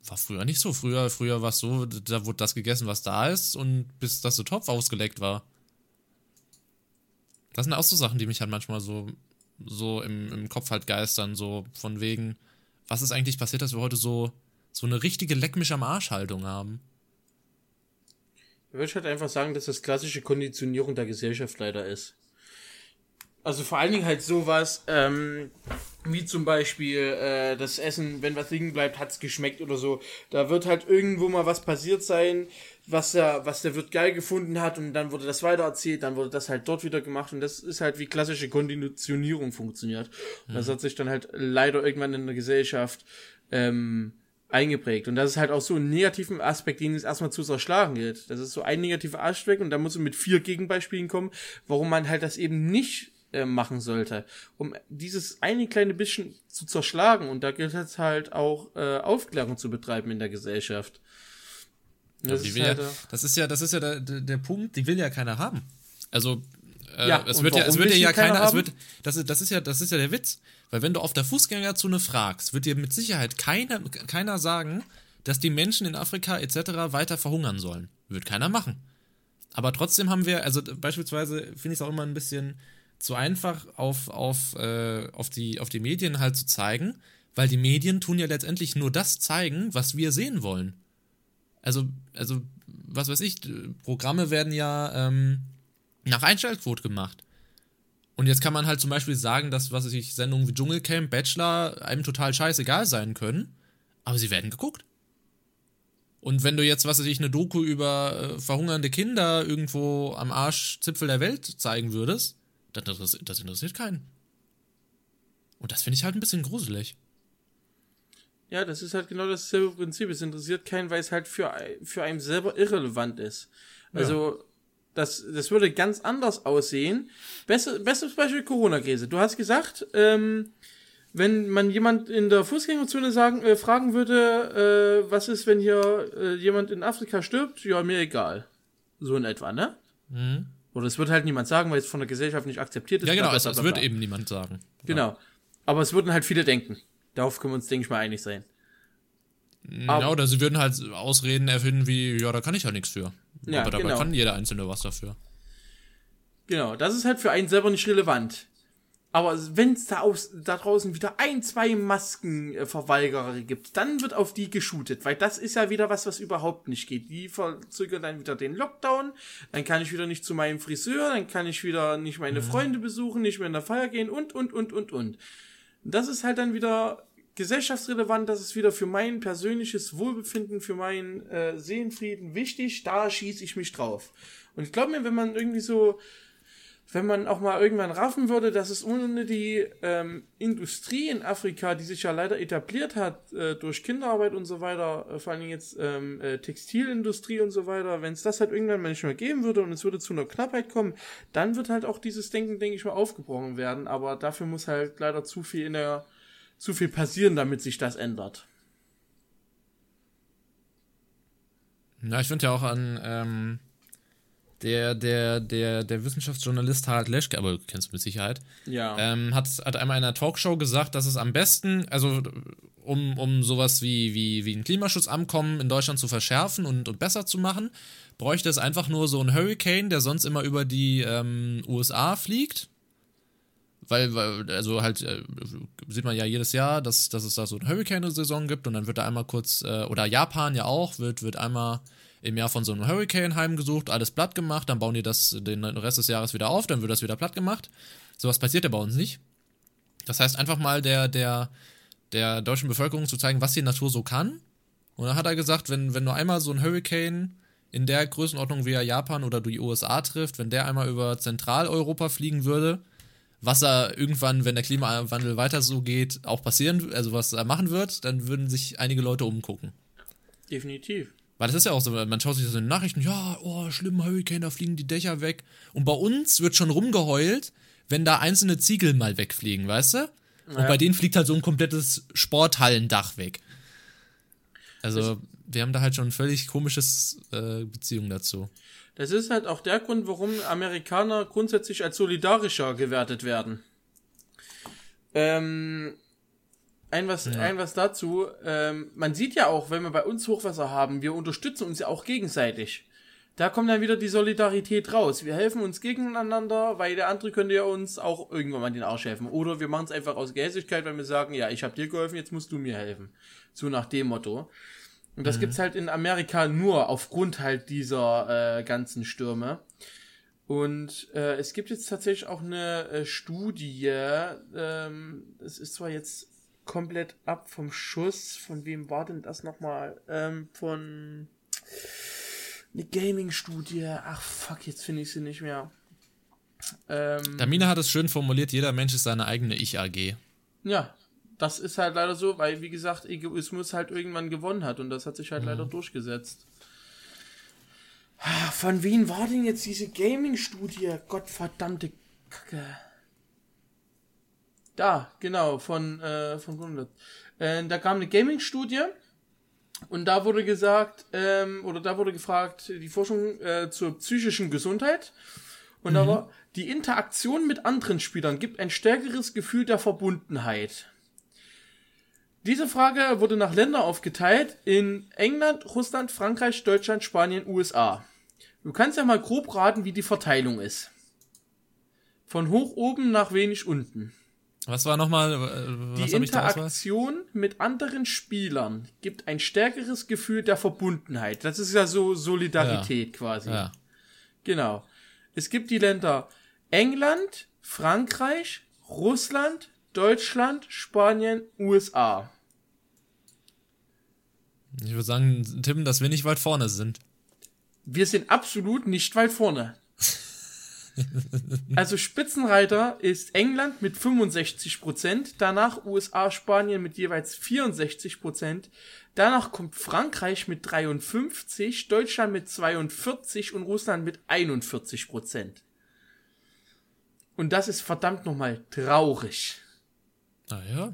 war früher nicht so. Früher, früher war es so, da wurde das gegessen, was da ist, und bis das so Topf ausgeleckt war. Das sind auch so Sachen, die mich halt manchmal so, so im, im Kopf halt geistern, so von wegen, was ist eigentlich passiert, dass wir heute so, so eine richtige Leck mich am Arsch-Haltung haben. Ich würde halt einfach sagen, dass das klassische Konditionierung der Gesellschaft leider ist. Also vor allen Dingen halt sowas, ähm, wie zum Beispiel äh, das Essen, wenn was liegen bleibt, hat's geschmeckt oder so. Da wird halt irgendwo mal was passiert sein, was der, was der Wirt geil gefunden hat und dann wurde das weiter erzählt, dann wurde das halt dort wieder gemacht und das ist halt wie klassische Konditionierung funktioniert. Mhm. Das hat sich dann halt leider irgendwann in der Gesellschaft ähm, eingeprägt. Und das ist halt auch so ein negativen Aspekt, den es erstmal zu zerschlagen gilt. Das ist so ein negativer Aspekt und da muss man mit vier Gegenbeispielen kommen, warum man halt das eben nicht äh, machen sollte, um dieses eine kleine bisschen zu zerschlagen. Und da gilt es halt auch äh, Aufklärung zu betreiben in der Gesellschaft. Das, ja, ist, halt, ja, das ist ja, das ist ja der, der Punkt, die will ja keiner haben. Also äh, ja, es wird ja, es wird ja keiner, es wird, das ist, das ist ja, das ist ja der Witz, weil wenn du auf der Fußgängerzone fragst, wird dir mit Sicherheit keiner, keiner sagen, dass die Menschen in Afrika etc. weiter verhungern sollen. Wird keiner machen. Aber trotzdem haben wir, also beispielsweise finde ich es auch immer ein bisschen zu einfach auf, auf, äh, auf, die, auf die Medien halt zu zeigen, weil die Medien tun ja letztendlich nur das zeigen, was wir sehen wollen. Also, also was weiß ich, Programme werden ja ähm, nach Einschaltquote gemacht. Und jetzt kann man halt zum Beispiel sagen, dass, was weiß ich, Sendungen wie Dschungelcamp, Bachelor einem total scheißegal sein können, aber sie werden geguckt. Und wenn du jetzt, was weiß ich, eine Doku über äh, verhungernde Kinder irgendwo am Arschzipfel der Welt zeigen würdest, das, das interessiert keinen. Und das finde ich halt ein bisschen gruselig. Ja, das ist halt genau dasselbe Prinzip. Es interessiert keinen, weil es halt für, für einen selber irrelevant ist. Also, ja. das, das würde ganz anders aussehen. Beste, bestes Beispiel Corona-Krise. Du hast gesagt, ähm, wenn man jemand in der Fußgängerzone sagen, äh, fragen würde, äh, was ist, wenn hier äh, jemand in Afrika stirbt, ja, mir egal. So in etwa, ne? Mhm. Oder es wird halt niemand sagen, weil es von der Gesellschaft nicht akzeptiert ist. Ja, genau, es, es wird eben niemand sagen. Genau. Ja. Aber es würden halt viele denken. Darauf können wir uns, denke ich mal, einig sein. Ja, oder sie würden halt Ausreden erfinden wie, ja, da kann ich ja nichts für. Ja, Aber dabei genau. kann jeder Einzelne was dafür. Genau, das ist halt für einen selber nicht relevant. Aber wenn es da, da draußen wieder ein, zwei Maskenverweigerer gibt, dann wird auf die geshootet, weil das ist ja wieder was, was überhaupt nicht geht. Die verzögern dann wieder den Lockdown, dann kann ich wieder nicht zu meinem Friseur, dann kann ich wieder nicht meine mhm. Freunde besuchen, nicht mehr in der Feier gehen und, und, und, und, und. Das ist halt dann wieder gesellschaftsrelevant, das ist wieder für mein persönliches Wohlbefinden, für meinen äh, Seelenfrieden wichtig, da schieße ich mich drauf. Und ich glaube mir, wenn man irgendwie so wenn man auch mal irgendwann raffen würde, dass es ohne die ähm, Industrie in Afrika, die sich ja leider etabliert hat äh, durch Kinderarbeit und so weiter, äh, vor allen Dingen jetzt ähm, äh, Textilindustrie und so weiter, wenn es das halt irgendwann mal nicht mehr geben würde und es würde zu einer Knappheit kommen, dann wird halt auch dieses Denken, denke ich mal, aufgebrochen werden. Aber dafür muss halt leider zu viel in der zu viel passieren, damit sich das ändert. Na, ich finde ja auch an ähm der, der, der, der Wissenschaftsjournalist Harald Leschke, aber du kennst du mit Sicherheit, ja. ähm, hat, hat einmal in einer Talkshow gesagt, dass es am besten, also um, um sowas wie, wie, wie ein Klimaschutzabkommen in Deutschland zu verschärfen und, und besser zu machen, bräuchte es einfach nur so ein Hurricane, der sonst immer über die ähm, USA fliegt. Weil, weil, also halt, äh, sieht man ja jedes Jahr, dass, dass es da so eine Hurricane-Saison gibt und dann wird da einmal kurz, äh, oder Japan ja auch, wird, wird einmal im Jahr von so einem Hurricane heimgesucht, alles platt gemacht, dann bauen die das den Rest des Jahres wieder auf, dann wird das wieder platt gemacht. Sowas passiert ja bei uns nicht. Das heißt, einfach mal der, der, der deutschen Bevölkerung zu zeigen, was die Natur so kann. Und dann hat er gesagt, wenn, wenn nur einmal so ein Hurricane in der Größenordnung wie er Japan oder die USA trifft, wenn der einmal über Zentraleuropa fliegen würde, was er irgendwann, wenn der Klimawandel weiter so geht, auch passieren, also was er machen wird, dann würden sich einige Leute umgucken. Definitiv. Weil das ist ja auch so, man schaut sich das in den Nachrichten, ja, oh, schlimmer Hurricane, da fliegen die Dächer weg. Und bei uns wird schon rumgeheult, wenn da einzelne Ziegel mal wegfliegen, weißt du? Und bei denen fliegt halt so ein komplettes Sporthallendach weg. Also, das wir haben da halt schon ein völlig komisches äh, Beziehung dazu. Das ist halt auch der Grund, warum Amerikaner grundsätzlich als solidarischer gewertet werden. Ähm, ein was, ja. ein was dazu. Ähm, man sieht ja auch, wenn wir bei uns Hochwasser haben, wir unterstützen uns ja auch gegenseitig. Da kommt dann wieder die Solidarität raus. Wir helfen uns gegeneinander, weil der andere könnte ja uns auch irgendwann mal den Arsch helfen. Oder wir machen es einfach aus Gehässigkeit, wenn wir sagen, ja, ich habe dir geholfen, jetzt musst du mir helfen. So nach dem Motto. Und das mhm. gibt's halt in Amerika nur aufgrund halt dieser äh, ganzen Stürme. Und äh, es gibt jetzt tatsächlich auch eine äh, Studie, ähm, es ist zwar jetzt komplett ab vom Schuss. Von wem war denn das nochmal? Ähm, von eine Gaming-Studie. Ach fuck, jetzt finde ich sie nicht mehr. Ähm, Damina hat es schön formuliert, jeder Mensch ist seine eigene Ich-AG. Ja, das ist halt leider so, weil, wie gesagt, Egoismus halt irgendwann gewonnen hat und das hat sich halt mhm. leider durchgesetzt. Ah, von wem war denn jetzt diese Gaming-Studie? Gottverdammte Kacke. Da, genau, von, äh, von Grundlet. Äh, da kam eine Gaming-Studie und da wurde gesagt, ähm, oder da wurde gefragt, die Forschung äh, zur psychischen Gesundheit. Und mhm. da war, die Interaktion mit anderen Spielern gibt ein stärkeres Gefühl der Verbundenheit. Diese Frage wurde nach Ländern aufgeteilt in England, Russland, Frankreich, Deutschland, Spanien, USA. Du kannst ja mal grob raten, wie die Verteilung ist. Von hoch oben nach wenig unten. Was war nochmal? Äh, die Interaktion mit anderen Spielern gibt ein stärkeres Gefühl der Verbundenheit. Das ist ja so Solidarität ja. quasi. Ja. Genau. Es gibt die Länder England, Frankreich, Russland, Deutschland, Spanien, USA. Ich würde sagen, Tim, dass wir nicht weit vorne sind. Wir sind absolut nicht weit vorne. Also Spitzenreiter ist England mit 65%, danach USA, Spanien mit jeweils 64%, danach kommt Frankreich mit 53, Deutschland mit 42 und Russland mit 41%. Und das ist verdammt nochmal traurig. Naja.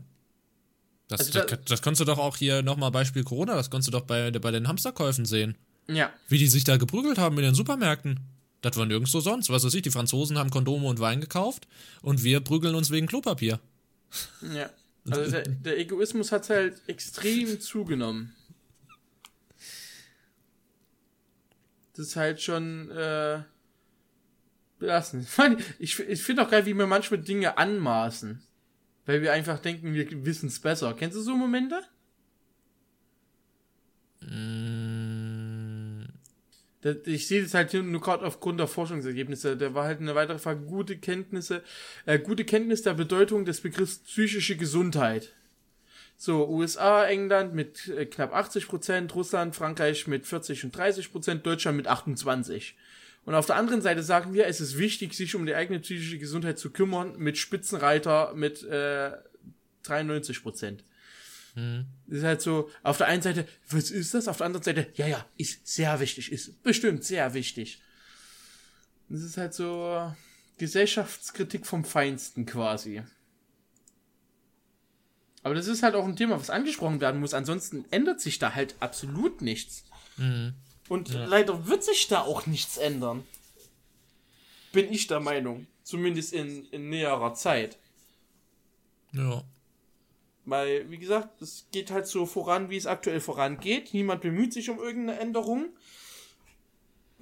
Das, also da, das, das kannst du doch auch hier nochmal Beispiel Corona, das kannst du doch bei, bei den Hamsterkäufen sehen. Ja. Wie die sich da geprügelt haben in den Supermärkten. Das war nirgendwo sonst. Was weiß ich, die Franzosen haben Kondome und Wein gekauft und wir prügeln uns wegen Klopapier. Ja. Also der, der Egoismus hat halt extrem zugenommen. Das ist halt schon äh, belastend. Ich, ich finde auch geil, wie wir manchmal Dinge anmaßen. Weil wir einfach denken, wir wissen es besser. Kennst du so Momente? Mm. Ich sehe das halt nur gerade aufgrund der Forschungsergebnisse. Da war halt eine weitere Frage, gute Kenntnisse, äh, gute Kenntnis der Bedeutung des Begriffs psychische Gesundheit. So, USA, England mit äh, knapp 80 Prozent, Russland, Frankreich mit 40 und 30 Prozent, Deutschland mit 28. Und auf der anderen Seite sagen wir, es ist wichtig, sich um die eigene psychische Gesundheit zu kümmern, mit Spitzenreiter mit äh, 93 Prozent. Hm. Das ist halt so, auf der einen Seite, was ist das? Auf der anderen Seite, ja, ja, ist sehr wichtig, ist bestimmt sehr wichtig. Das ist halt so Gesellschaftskritik vom Feinsten quasi. Aber das ist halt auch ein Thema, was angesprochen werden muss. Ansonsten ändert sich da halt absolut nichts. Mhm. Und ja. leider wird sich da auch nichts ändern. Bin ich der Meinung. Zumindest in, in näherer Zeit. Ja. Weil, wie gesagt, es geht halt so voran, wie es aktuell vorangeht. Niemand bemüht sich um irgendeine Änderung.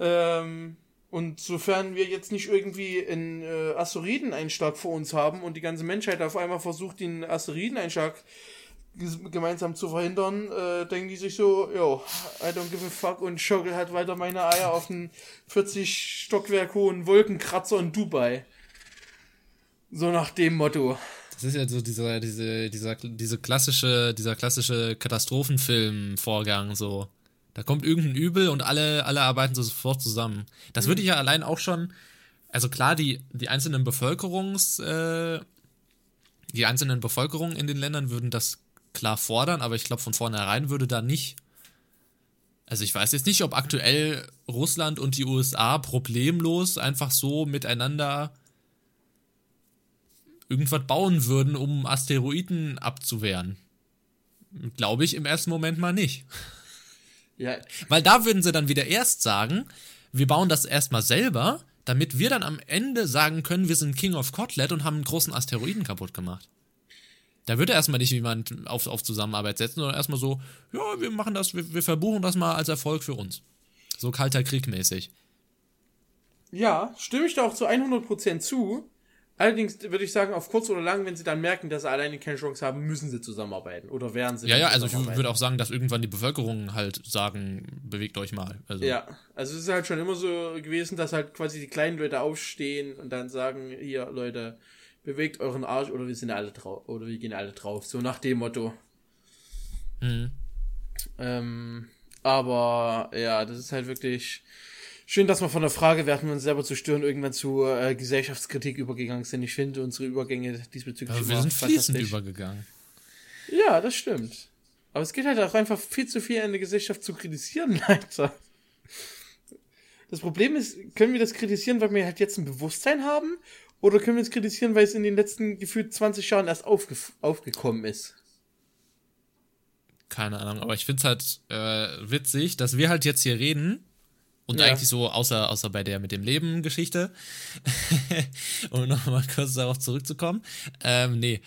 Ähm, und sofern wir jetzt nicht irgendwie einen äh, Asteroideneinschlag vor uns haben und die ganze Menschheit auf einmal versucht, den Asteroideneinschlag gemeinsam zu verhindern, äh, denken die sich so, yo, I don't give a fuck und schaukel halt weiter meine Eier auf einen 40 Stockwerk hohen Wolkenkratzer in Dubai. So nach dem Motto. Das ist ja so dieser, diese, dieser, diese klassische, dieser klassische Katastrophenfilm-Vorgang, so. Da kommt irgendein Übel und alle, alle arbeiten so sofort zusammen. Das mhm. würde ich ja allein auch schon, also klar, die, die einzelnen Bevölkerungs, äh, die einzelnen Bevölkerungen in den Ländern würden das klar fordern, aber ich glaube, von vornherein würde da nicht. Also ich weiß jetzt nicht, ob aktuell Russland und die USA problemlos einfach so miteinander irgendwas bauen würden, um Asteroiden abzuwehren. Glaube ich im ersten Moment mal nicht. Ja. Weil da würden sie dann wieder erst sagen, wir bauen das erstmal selber, damit wir dann am Ende sagen können, wir sind King of Kotlet und haben einen großen Asteroiden kaputt gemacht. Da würde erstmal nicht jemand auf, auf Zusammenarbeit setzen, sondern erstmal so, ja, wir machen das, wir, wir verbuchen das mal als Erfolg für uns. So kalter Krieg mäßig. Ja, stimme ich da auch zu 100% zu. Allerdings würde ich sagen, auf kurz oder lang, wenn sie dann merken, dass sie alleine keine Chance haben, müssen sie zusammenarbeiten. Oder werden sie. Ja, ja, also ich würde auch sagen, dass irgendwann die Bevölkerung halt sagen, bewegt euch mal. Also. Ja, also es ist halt schon immer so gewesen, dass halt quasi die kleinen Leute aufstehen und dann sagen, hier, Leute, bewegt euren Arsch oder wir sind alle drauf oder wir gehen alle drauf. So nach dem Motto. Mhm. Ähm, aber ja, das ist halt wirklich schön, dass wir von der Frage, wir hatten uns selber zu stören, irgendwann zu äh, Gesellschaftskritik übergegangen sind. Ich finde unsere Übergänge diesbezüglich. Aber wir sind fließend übergegangen. Ja, das stimmt. Aber es geht halt auch einfach viel zu viel in der Gesellschaft zu kritisieren, leider. Das Problem ist, können wir das kritisieren, weil wir halt jetzt ein Bewusstsein haben oder können wir es kritisieren, weil es in den letzten gefühlt 20 Jahren erst aufge aufgekommen ist? Keine Ahnung, aber ich finde es halt äh, witzig, dass wir halt jetzt hier reden und ja. eigentlich so, außer, außer bei der mit dem Leben-Geschichte, um nochmal kurz darauf zurückzukommen, ähm, nee,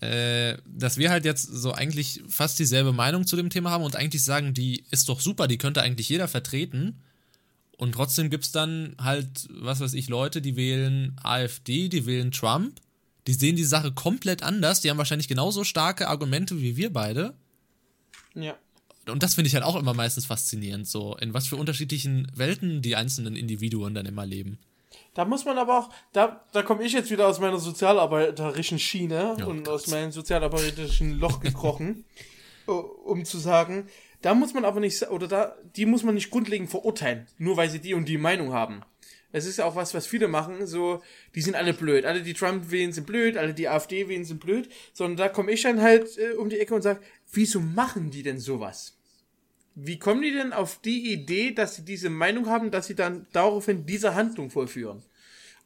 äh, dass wir halt jetzt so eigentlich fast dieselbe Meinung zu dem Thema haben und eigentlich sagen, die ist doch super, die könnte eigentlich jeder vertreten. Und trotzdem gibt es dann halt, was weiß ich, Leute, die wählen AfD, die wählen Trump. Die sehen die Sache komplett anders. Die haben wahrscheinlich genauso starke Argumente wie wir beide. Ja. Und das finde ich halt auch immer meistens faszinierend, so in was für unterschiedlichen Welten die einzelnen Individuen dann immer leben. Da muss man aber auch, da, da komme ich jetzt wieder aus meiner sozialarbeiterischen Schiene oh, und Gott. aus meinem sozialarbeiterischen Loch gekrochen, um zu sagen, da muss man aber nicht, oder da, die muss man nicht grundlegend verurteilen, nur weil sie die und die Meinung haben. Es ist auch was, was viele machen, so, die sind alle blöd. Alle, die Trump wählen, sind blöd, alle, die AfD wählen, sind blöd. Sondern da komme ich dann halt äh, um die Ecke und sage, wieso machen die denn sowas? Wie kommen die denn auf die Idee, dass sie diese Meinung haben, dass sie dann daraufhin diese Handlung vollführen?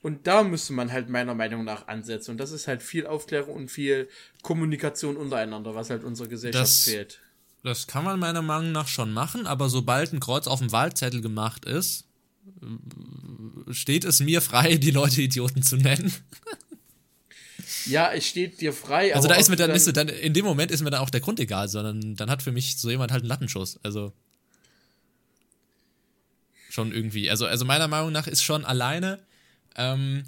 Und da müsste man halt meiner Meinung nach ansetzen. Und das ist halt viel Aufklärung und viel Kommunikation untereinander, was halt unserer Gesellschaft Das- fehlt. Das kann man meiner Meinung nach schon machen, aber sobald ein Kreuz auf dem Wahlzettel gemacht ist, steht es mir frei, die Leute Idioten zu nennen. Ja, es steht dir frei. Also da ist mir du dann, ist, dann, in dem Moment ist mir dann auch der Grund egal, sondern dann hat für mich so jemand halt einen Lattenschuss. Also schon irgendwie. Also, also meiner Meinung nach ist schon alleine, ähm,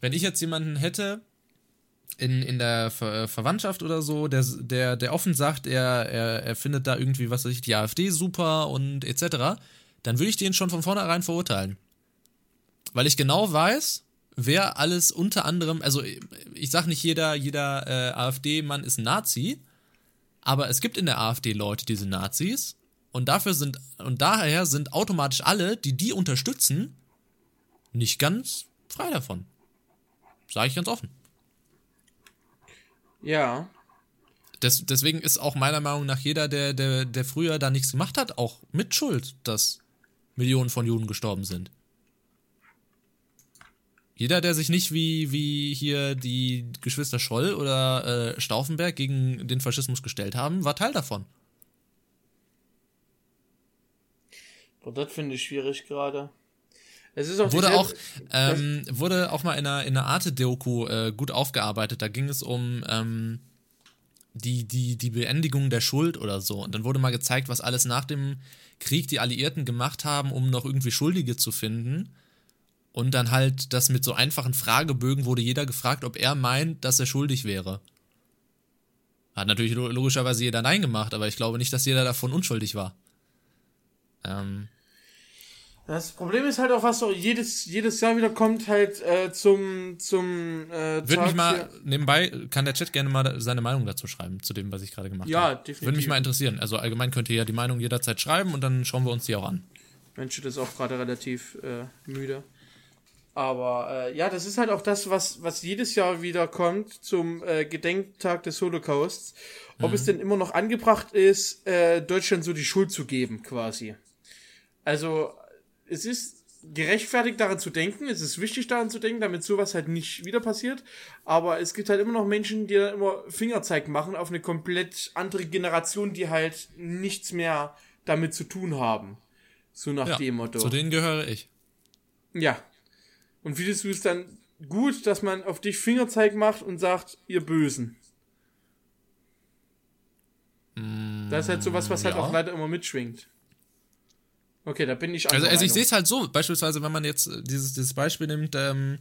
wenn ich jetzt jemanden hätte in, in der Ver Verwandtschaft oder so, der, der, der offen sagt, er, er, er findet da irgendwie, was weiß ich, die AfD super und etc., dann würde ich den schon von vornherein verurteilen. Weil ich genau weiß, wer alles unter anderem, also ich sag nicht jeder, jeder äh, AfD-Mann ist ein Nazi, aber es gibt in der AfD Leute, die sind Nazis und dafür sind und daher sind automatisch alle, die die unterstützen, nicht ganz frei davon. Sage ich ganz offen. Ja. Des, deswegen ist auch meiner Meinung nach jeder, der, der, der früher da nichts gemacht hat, auch mit Schuld, dass Millionen von Juden gestorben sind. Jeder, der sich nicht wie, wie hier die Geschwister Scholl oder äh, Stauffenberg gegen den Faschismus gestellt haben, war Teil davon. Boah, das finde ich schwierig gerade. Es ist auch Wurde auch, ähm, wurde auch mal in einer, in einer Arte-Doku äh, gut aufgearbeitet. Da ging es um ähm, die, die, die Beendigung der Schuld oder so. Und dann wurde mal gezeigt, was alles nach dem Krieg die Alliierten gemacht haben, um noch irgendwie Schuldige zu finden. Und dann halt das mit so einfachen Fragebögen wurde jeder gefragt, ob er meint, dass er schuldig wäre. Hat natürlich lo- logischerweise jeder Nein gemacht, aber ich glaube nicht, dass jeder davon unschuldig war. Ähm, Das Problem ist halt auch, was so jedes, jedes Jahr wieder kommt, halt äh, zum, zum äh, Würde mich mal hier- nebenbei, kann der Chat gerne mal seine Meinung dazu schreiben, zu dem, was ich gerade gemacht Ja, habe. definitiv. Würde mich mal interessieren. Also allgemein könnt ihr ja die Meinung jederzeit schreiben und dann schauen wir uns die auch an. Mensch, das ist auch gerade relativ äh, müde. Aber äh, ja, das ist halt auch das, was, was jedes Jahr wieder kommt zum äh, Gedenktag des Holocausts. Ob es denn immer noch angebracht ist, äh, Deutschland so die Schuld zu geben, quasi. Also, es ist gerechtfertigt daran zu denken, es ist wichtig daran zu denken, damit sowas halt nicht wieder passiert. Aber es gibt halt immer noch Menschen, die dann immer Fingerzeig machen auf eine komplett andere Generation, die halt nichts mehr damit zu tun haben. So nach Ja, dem Motto. zu denen gehöre ich. Ja. Und findest du es dann gut, dass man auf dich Fingerzeig macht und sagt, ihr Bösen? das ist halt sowas, was halt ja. auch leider immer mitschwingt. Okay, da bin ich Also, also ich sehe es halt so, beispielsweise, wenn man jetzt äh, dieses, dieses Beispiel nimmt, ähm,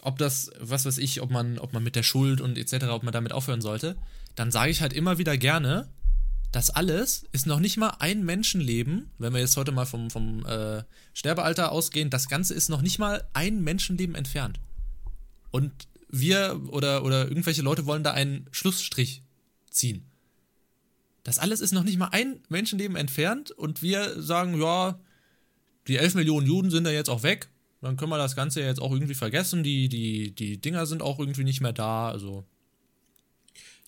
ob das, was weiß ich, ob man, ob man mit der Schuld und etc., ob man damit aufhören sollte, dann sage ich halt immer wieder gerne, das alles ist noch nicht mal ein Menschenleben, wenn wir jetzt heute mal vom, vom äh, Sterbealter ausgehen, das Ganze ist noch nicht mal ein Menschenleben entfernt. Und wir oder, oder irgendwelche Leute wollen da einen Schlussstrich ziehen. Das alles ist noch nicht mal ein Menschenleben entfernt und wir sagen, ja, die 11 Millionen Juden sind da jetzt auch weg. Dann können wir das Ganze jetzt auch irgendwie vergessen. Die, die, die Dinger sind auch irgendwie nicht mehr da. Also.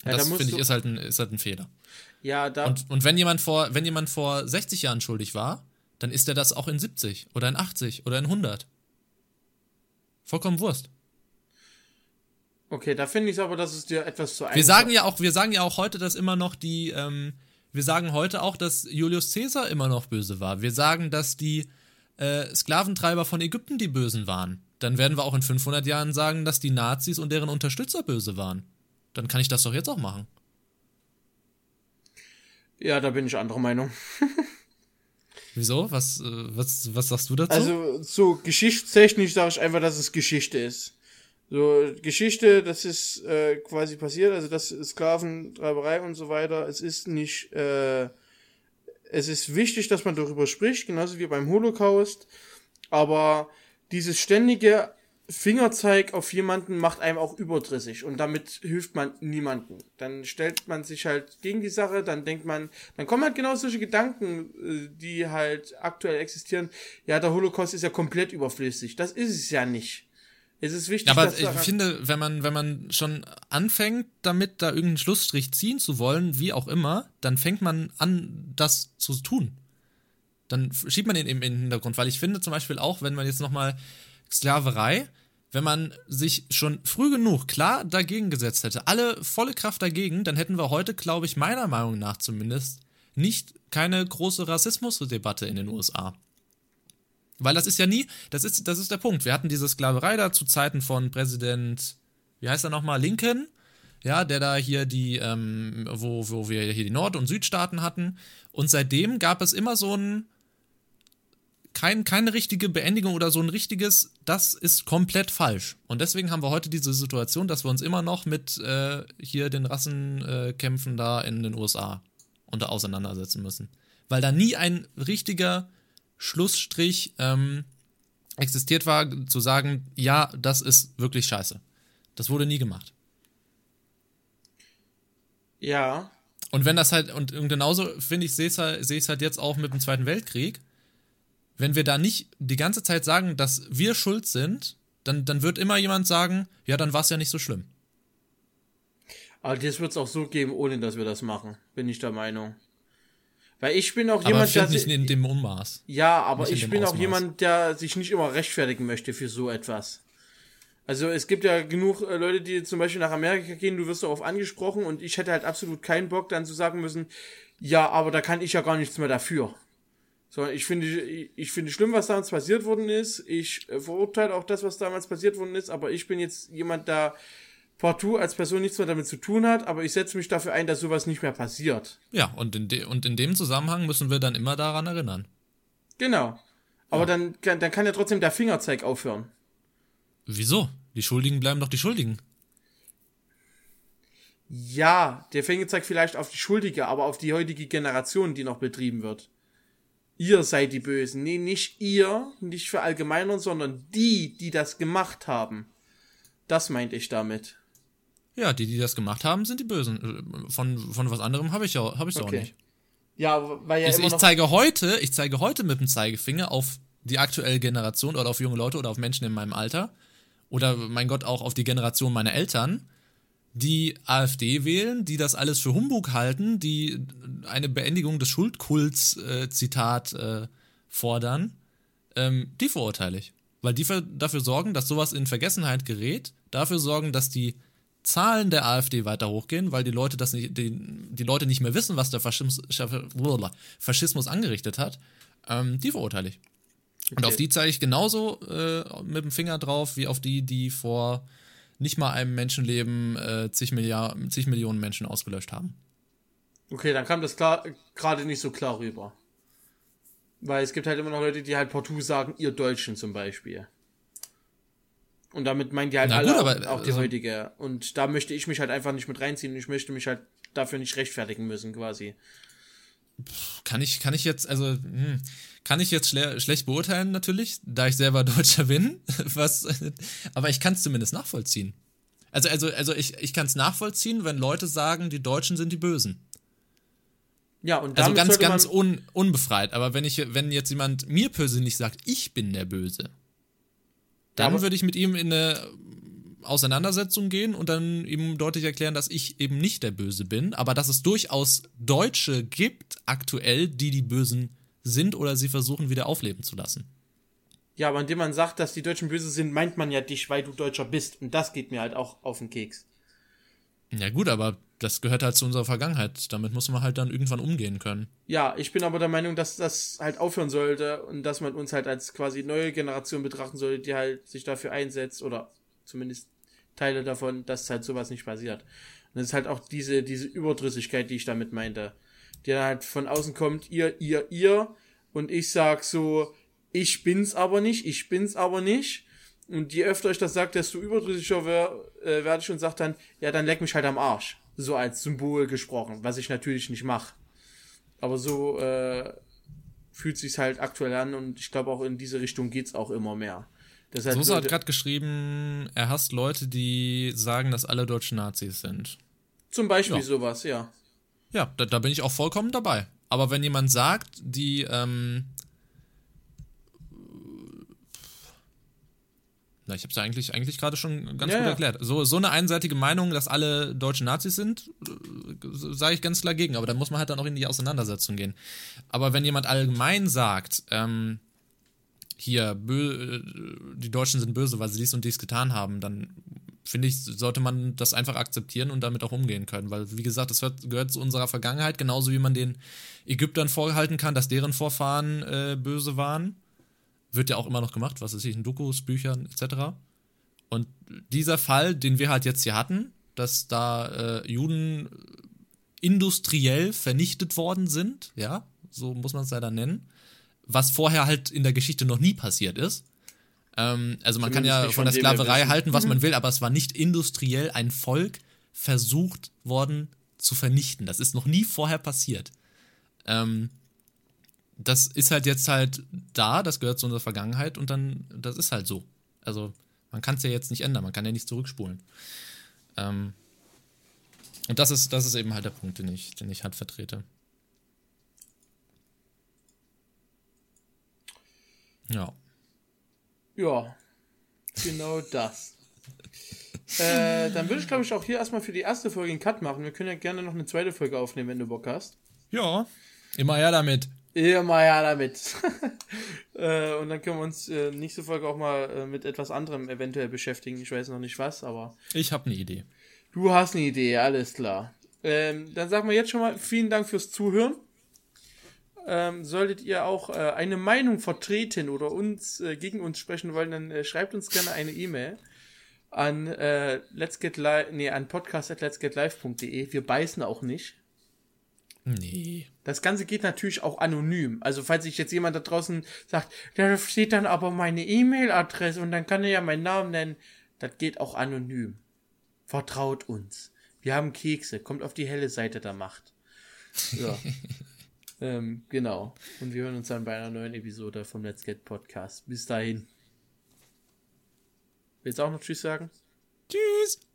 Ja, da das musst finde ich ist halt, ein, ist halt ein Fehler. Ja, da. Und, und wenn jemand vor, wenn jemand vor 60 Jahren schuldig war, dann ist er das auch in 70 oder in 80 oder in 100. Vollkommen Wurst. Okay, da finde ich es aber, dass es dir etwas zu einfach Wir sagen ja auch, wir sagen ja auch heute, dass immer noch die, ähm, wir sagen heute auch, dass Julius Caesar immer noch böse war. Wir sagen, dass die äh, Sklaventreiber von Ägypten die Bösen waren. Dann werden wir auch in 500 Jahren sagen, dass die Nazis und deren Unterstützer böse waren. Dann kann ich das doch jetzt auch machen. Ja, da bin ich anderer Meinung. Wieso? Was, äh, was, was sagst du dazu? Also, so geschichtstechnisch sage ich einfach, dass es Geschichte ist. So, Geschichte, das ist äh, quasi passiert, also das Sklaventreiberei und so weiter. Es ist nicht, äh, es ist wichtig, dass man darüber spricht, genauso wie beim Holocaust. Aber dieses ständige Fingerzeig auf jemanden macht einem auch überdrüssig und damit hilft man niemanden. Dann stellt man sich halt gegen die Sache, dann denkt man, dann kommen halt genau solche Gedanken, äh, die halt aktuell existieren. Ja, der Holocaust ist ja komplett überflüssig. Das ist es ja nicht. Es ist wichtig, aber ich finde, wenn man, wenn man schon anfängt, damit da irgendeinen Schlussstrich ziehen zu wollen, wie auch immer, dann fängt man an, das zu tun. Dann schiebt man ihn eben in den Hintergrund, weil ich finde zum Beispiel auch, wenn man jetzt nochmal Sklaverei, wenn man sich schon früh genug klar dagegen gesetzt hätte, alle volle Kraft dagegen, dann hätten wir heute, glaube ich, meiner Meinung nach zumindest, nicht keine große Rassismusdebatte in den USA. Weil das ist ja nie, das ist, das ist der Punkt. Wir hatten diese Sklaverei da zu Zeiten von Präsident, wie heißt er nochmal, Lincoln, ja, der da hier die, ähm, wo, wo wir hier die Nord- und Südstaaten hatten. Und seitdem gab es immer so ein, kein, keine richtige Beendigung oder so ein richtiges, das ist komplett falsch. Und deswegen haben wir heute diese Situation, dass wir uns immer noch mit äh, hier den Rassenkämpfen äh, da in den USA unter auseinandersetzen müssen. Weil da nie ein richtiger Schlussstrich ähm, existiert war, zu sagen, ja, das ist wirklich scheiße. Das wurde nie gemacht. Ja. Und wenn das halt, und, genauso finde ich, sehe ich es halt jetzt auch mit dem Zweiten Weltkrieg wenn wir da nicht die ganze Zeit sagen, dass wir schuld sind, dann, dann wird immer jemand sagen, ja, dann war es ja nicht so schlimm. Aber das wird es auch so geben, ohne dass wir das machen, bin ich der Meinung. Weil ich bin auch aber jemand, der. nicht in dem Ummaß. Ja, aber nicht ich bin Ausmaß. auch jemand, der sich nicht immer rechtfertigen möchte für so etwas. Also es gibt ja genug äh, Leute, die zum Beispiel nach Amerika gehen, du wirst darauf angesprochen und ich hätte halt absolut keinen Bock, dann zu sagen müssen, ja, aber da kann ich ja gar nichts mehr dafür. So, ich finde, ich finde schlimm, was damals passiert worden ist. Ich äh, verurteile auch das, was damals passiert worden ist, aber ich bin jetzt jemand, der partout als Person nichts mehr damit zu tun hat, aber ich setze mich dafür ein, dass sowas nicht mehr passiert. Ja, und in, und in dem Zusammenhang müssen wir dann immer daran erinnern. Genau. Aber ja. dann, dann kann ja trotzdem der Fingerzeig aufhören. Wieso? Die Schuldigen bleiben doch die Schuldigen. Ja, der Fingerzeig vielleicht auf die Schuldige, aber auf die heutige Generation, die noch betrieben wird ihr seid die Bösen. Nee, nicht ihr, nicht für allgemeinern, sondern die, die das gemacht haben. Das meinte ich damit. Ja, die, die das gemacht haben, sind die Bösen. Von, von was anderem habe ich ja hab okay. auch nicht. Ja, weil ja ich, ich zeige heute, ich zeige heute mit dem Zeigefinger auf die aktuelle Generation oder auf junge Leute oder auf Menschen in meinem Alter oder mein Gott auch auf die Generation meiner Eltern, die AfD wählen, die das alles für Humbug halten, die eine Beendigung des Schuldkults, äh, Zitat, äh, fordern, ähm, die verurteile ich. Weil die dafür sorgen, dass sowas in Vergessenheit gerät, dafür sorgen, dass die Zahlen der AfD weiter hochgehen, weil die Leute das nicht, die, die Leute nicht mehr wissen, was der Faschismus, Faschismus angerichtet hat, ähm, die verurteile ich. Okay. Und auf die zeige ich genauso äh, mit dem Finger drauf, wie auf die, die vor nicht mal einem Menschenleben äh, zig, Milliard, zig Millionen Menschen ausgelöscht haben. Okay, dann kam das gerade nicht so klar rüber. Weil es gibt halt immer noch Leute, die halt partout sagen, ihr Deutschen zum Beispiel. Und damit meint die halt Na alle gut, aber, auch die also, heutige. Und da möchte ich mich halt einfach nicht mit reinziehen. Ich möchte mich halt dafür nicht rechtfertigen müssen, quasi. Kann ich, kann ich jetzt, also, hm, kann ich jetzt schle schlecht beurteilen, natürlich, da ich selber Deutscher bin. Was, aber ich kann es zumindest nachvollziehen. Also, also, also ich, ich kann es nachvollziehen, wenn Leute sagen, die Deutschen sind die Bösen. Ja, und Also ganz, ganz un, unbefreit. Aber wenn ich, wenn jetzt jemand mir persönlich sagt, ich bin der Böse, dann würde ich mit ihm in eine Auseinandersetzung gehen und dann ihm deutlich erklären, dass ich eben nicht der Böse bin, aber dass es durchaus Deutsche gibt, aktuell, die die Bösen sind oder sie versuchen wieder aufleben zu lassen. Ja, aber indem man sagt, dass die Deutschen böse sind, meint man ja dich, weil du Deutscher bist. Und das geht mir halt auch auf den Keks. Ja, gut, aber das gehört halt zu unserer Vergangenheit. Damit muss man halt dann irgendwann umgehen können. Ja, ich bin aber der Meinung, dass das halt aufhören sollte und dass man uns halt als quasi neue Generation betrachten sollte, die halt sich dafür einsetzt oder zumindest Teile davon, dass halt sowas nicht passiert. Und das ist halt auch diese, diese Überdrüssigkeit, die ich damit meinte. Die halt von außen kommt, ihr, ihr, ihr. Und ich sag so, ich bin's aber nicht, ich bin's aber nicht. Und je öfter ich das sage, desto überdrüssiger äh, werde ich und sag dann, ja, dann leck mich halt am Arsch. So als Symbol gesprochen, was ich natürlich nicht mache. Aber so äh, fühlt sich's halt aktuell an und ich glaube auch in diese Richtung geht's auch immer mehr Deshalb Sosa hat gerade geschrieben, er hasst Leute, die sagen, dass alle Deutschen Nazis sind. Zum Beispiel Ja. sowas, ja. Ja, da, da bin ich auch vollkommen dabei. Aber wenn jemand sagt, die, ähm, na, ich habe es ja eigentlich, eigentlich gerade schon ganz Ja, gut ja. erklärt. So, so eine einseitige Meinung, dass alle Deutschen Nazis sind, äh, sage ich ganz klar gegen. Aber da muss man halt dann auch in die Auseinandersetzung gehen. Aber wenn jemand allgemein sagt, ähm, hier, äh, die Deutschen sind böse, weil sie dies und dies getan haben, dann finde ich, sollte man das einfach akzeptieren und damit auch umgehen können. Weil, wie gesagt, das hört, gehört zu unserer Vergangenheit, genauso wie man den Ägyptern vorhalten kann, dass deren Vorfahren äh, böse waren. Wird ja auch immer noch gemacht, was weiß ich, in Dokus, Büchern etc. Und dieser Fall, den wir halt jetzt hier hatten, dass da äh, Juden industriell vernichtet worden sind, ja, so muss man es leider nennen, was vorher halt in der Geschichte noch nie passiert ist. Ähm, also man kann ja von von der Sklaverei. Mhm. halten, was man will, aber es war nicht industriell ein Volk versucht worden zu vernichten. Das ist noch nie vorher passiert. Ähm, das ist halt jetzt halt da, das gehört zu unserer Vergangenheit und dann, das ist halt so. Also man kann es ja jetzt nicht ändern, man kann ja nicht zurückspulen. Ähm, und das ist, das ist eben halt der Punkt, den ich, den ich halt vertrete. Ja. Ja, genau das. äh, dann würde ich, glaube ich, auch hier erstmal für die erste Folge einen Cut machen. Wir können ja gerne noch eine zweite Folge aufnehmen, wenn du Bock hast. Ja. Immer her damit. Immer ja damit. äh, und dann können wir uns äh, nächste Folge auch mal äh, mit etwas anderem eventuell beschäftigen. Ich weiß noch nicht was, aber Ich habe eine Idee. du hast eine Idee, alles klar. Ähm, dann sagen wir jetzt schon mal vielen Dank fürs Zuhören. Ähm, solltet ihr auch äh, eine Meinung vertreten oder uns äh, gegen uns sprechen wollen, dann äh, schreibt uns gerne eine E-Mail an äh, let's get live, nee, an podcast at letsgetlive.de. Wir beißen auch nicht. Nee. Das Ganze geht natürlich auch anonym. Also falls sich jetzt jemand da draußen sagt, da steht dann aber meine E-Mail-Adresse und dann kann er ja meinen Namen nennen. Das geht auch anonym. Vertraut uns. Wir haben Kekse. Kommt auf die helle Seite der Macht. Ja. ähm, genau. Und wir hören uns dann bei einer neuen Episode vom Let's Get Podcast. Bis dahin. Willst du auch noch Tschüss sagen? Tschüss.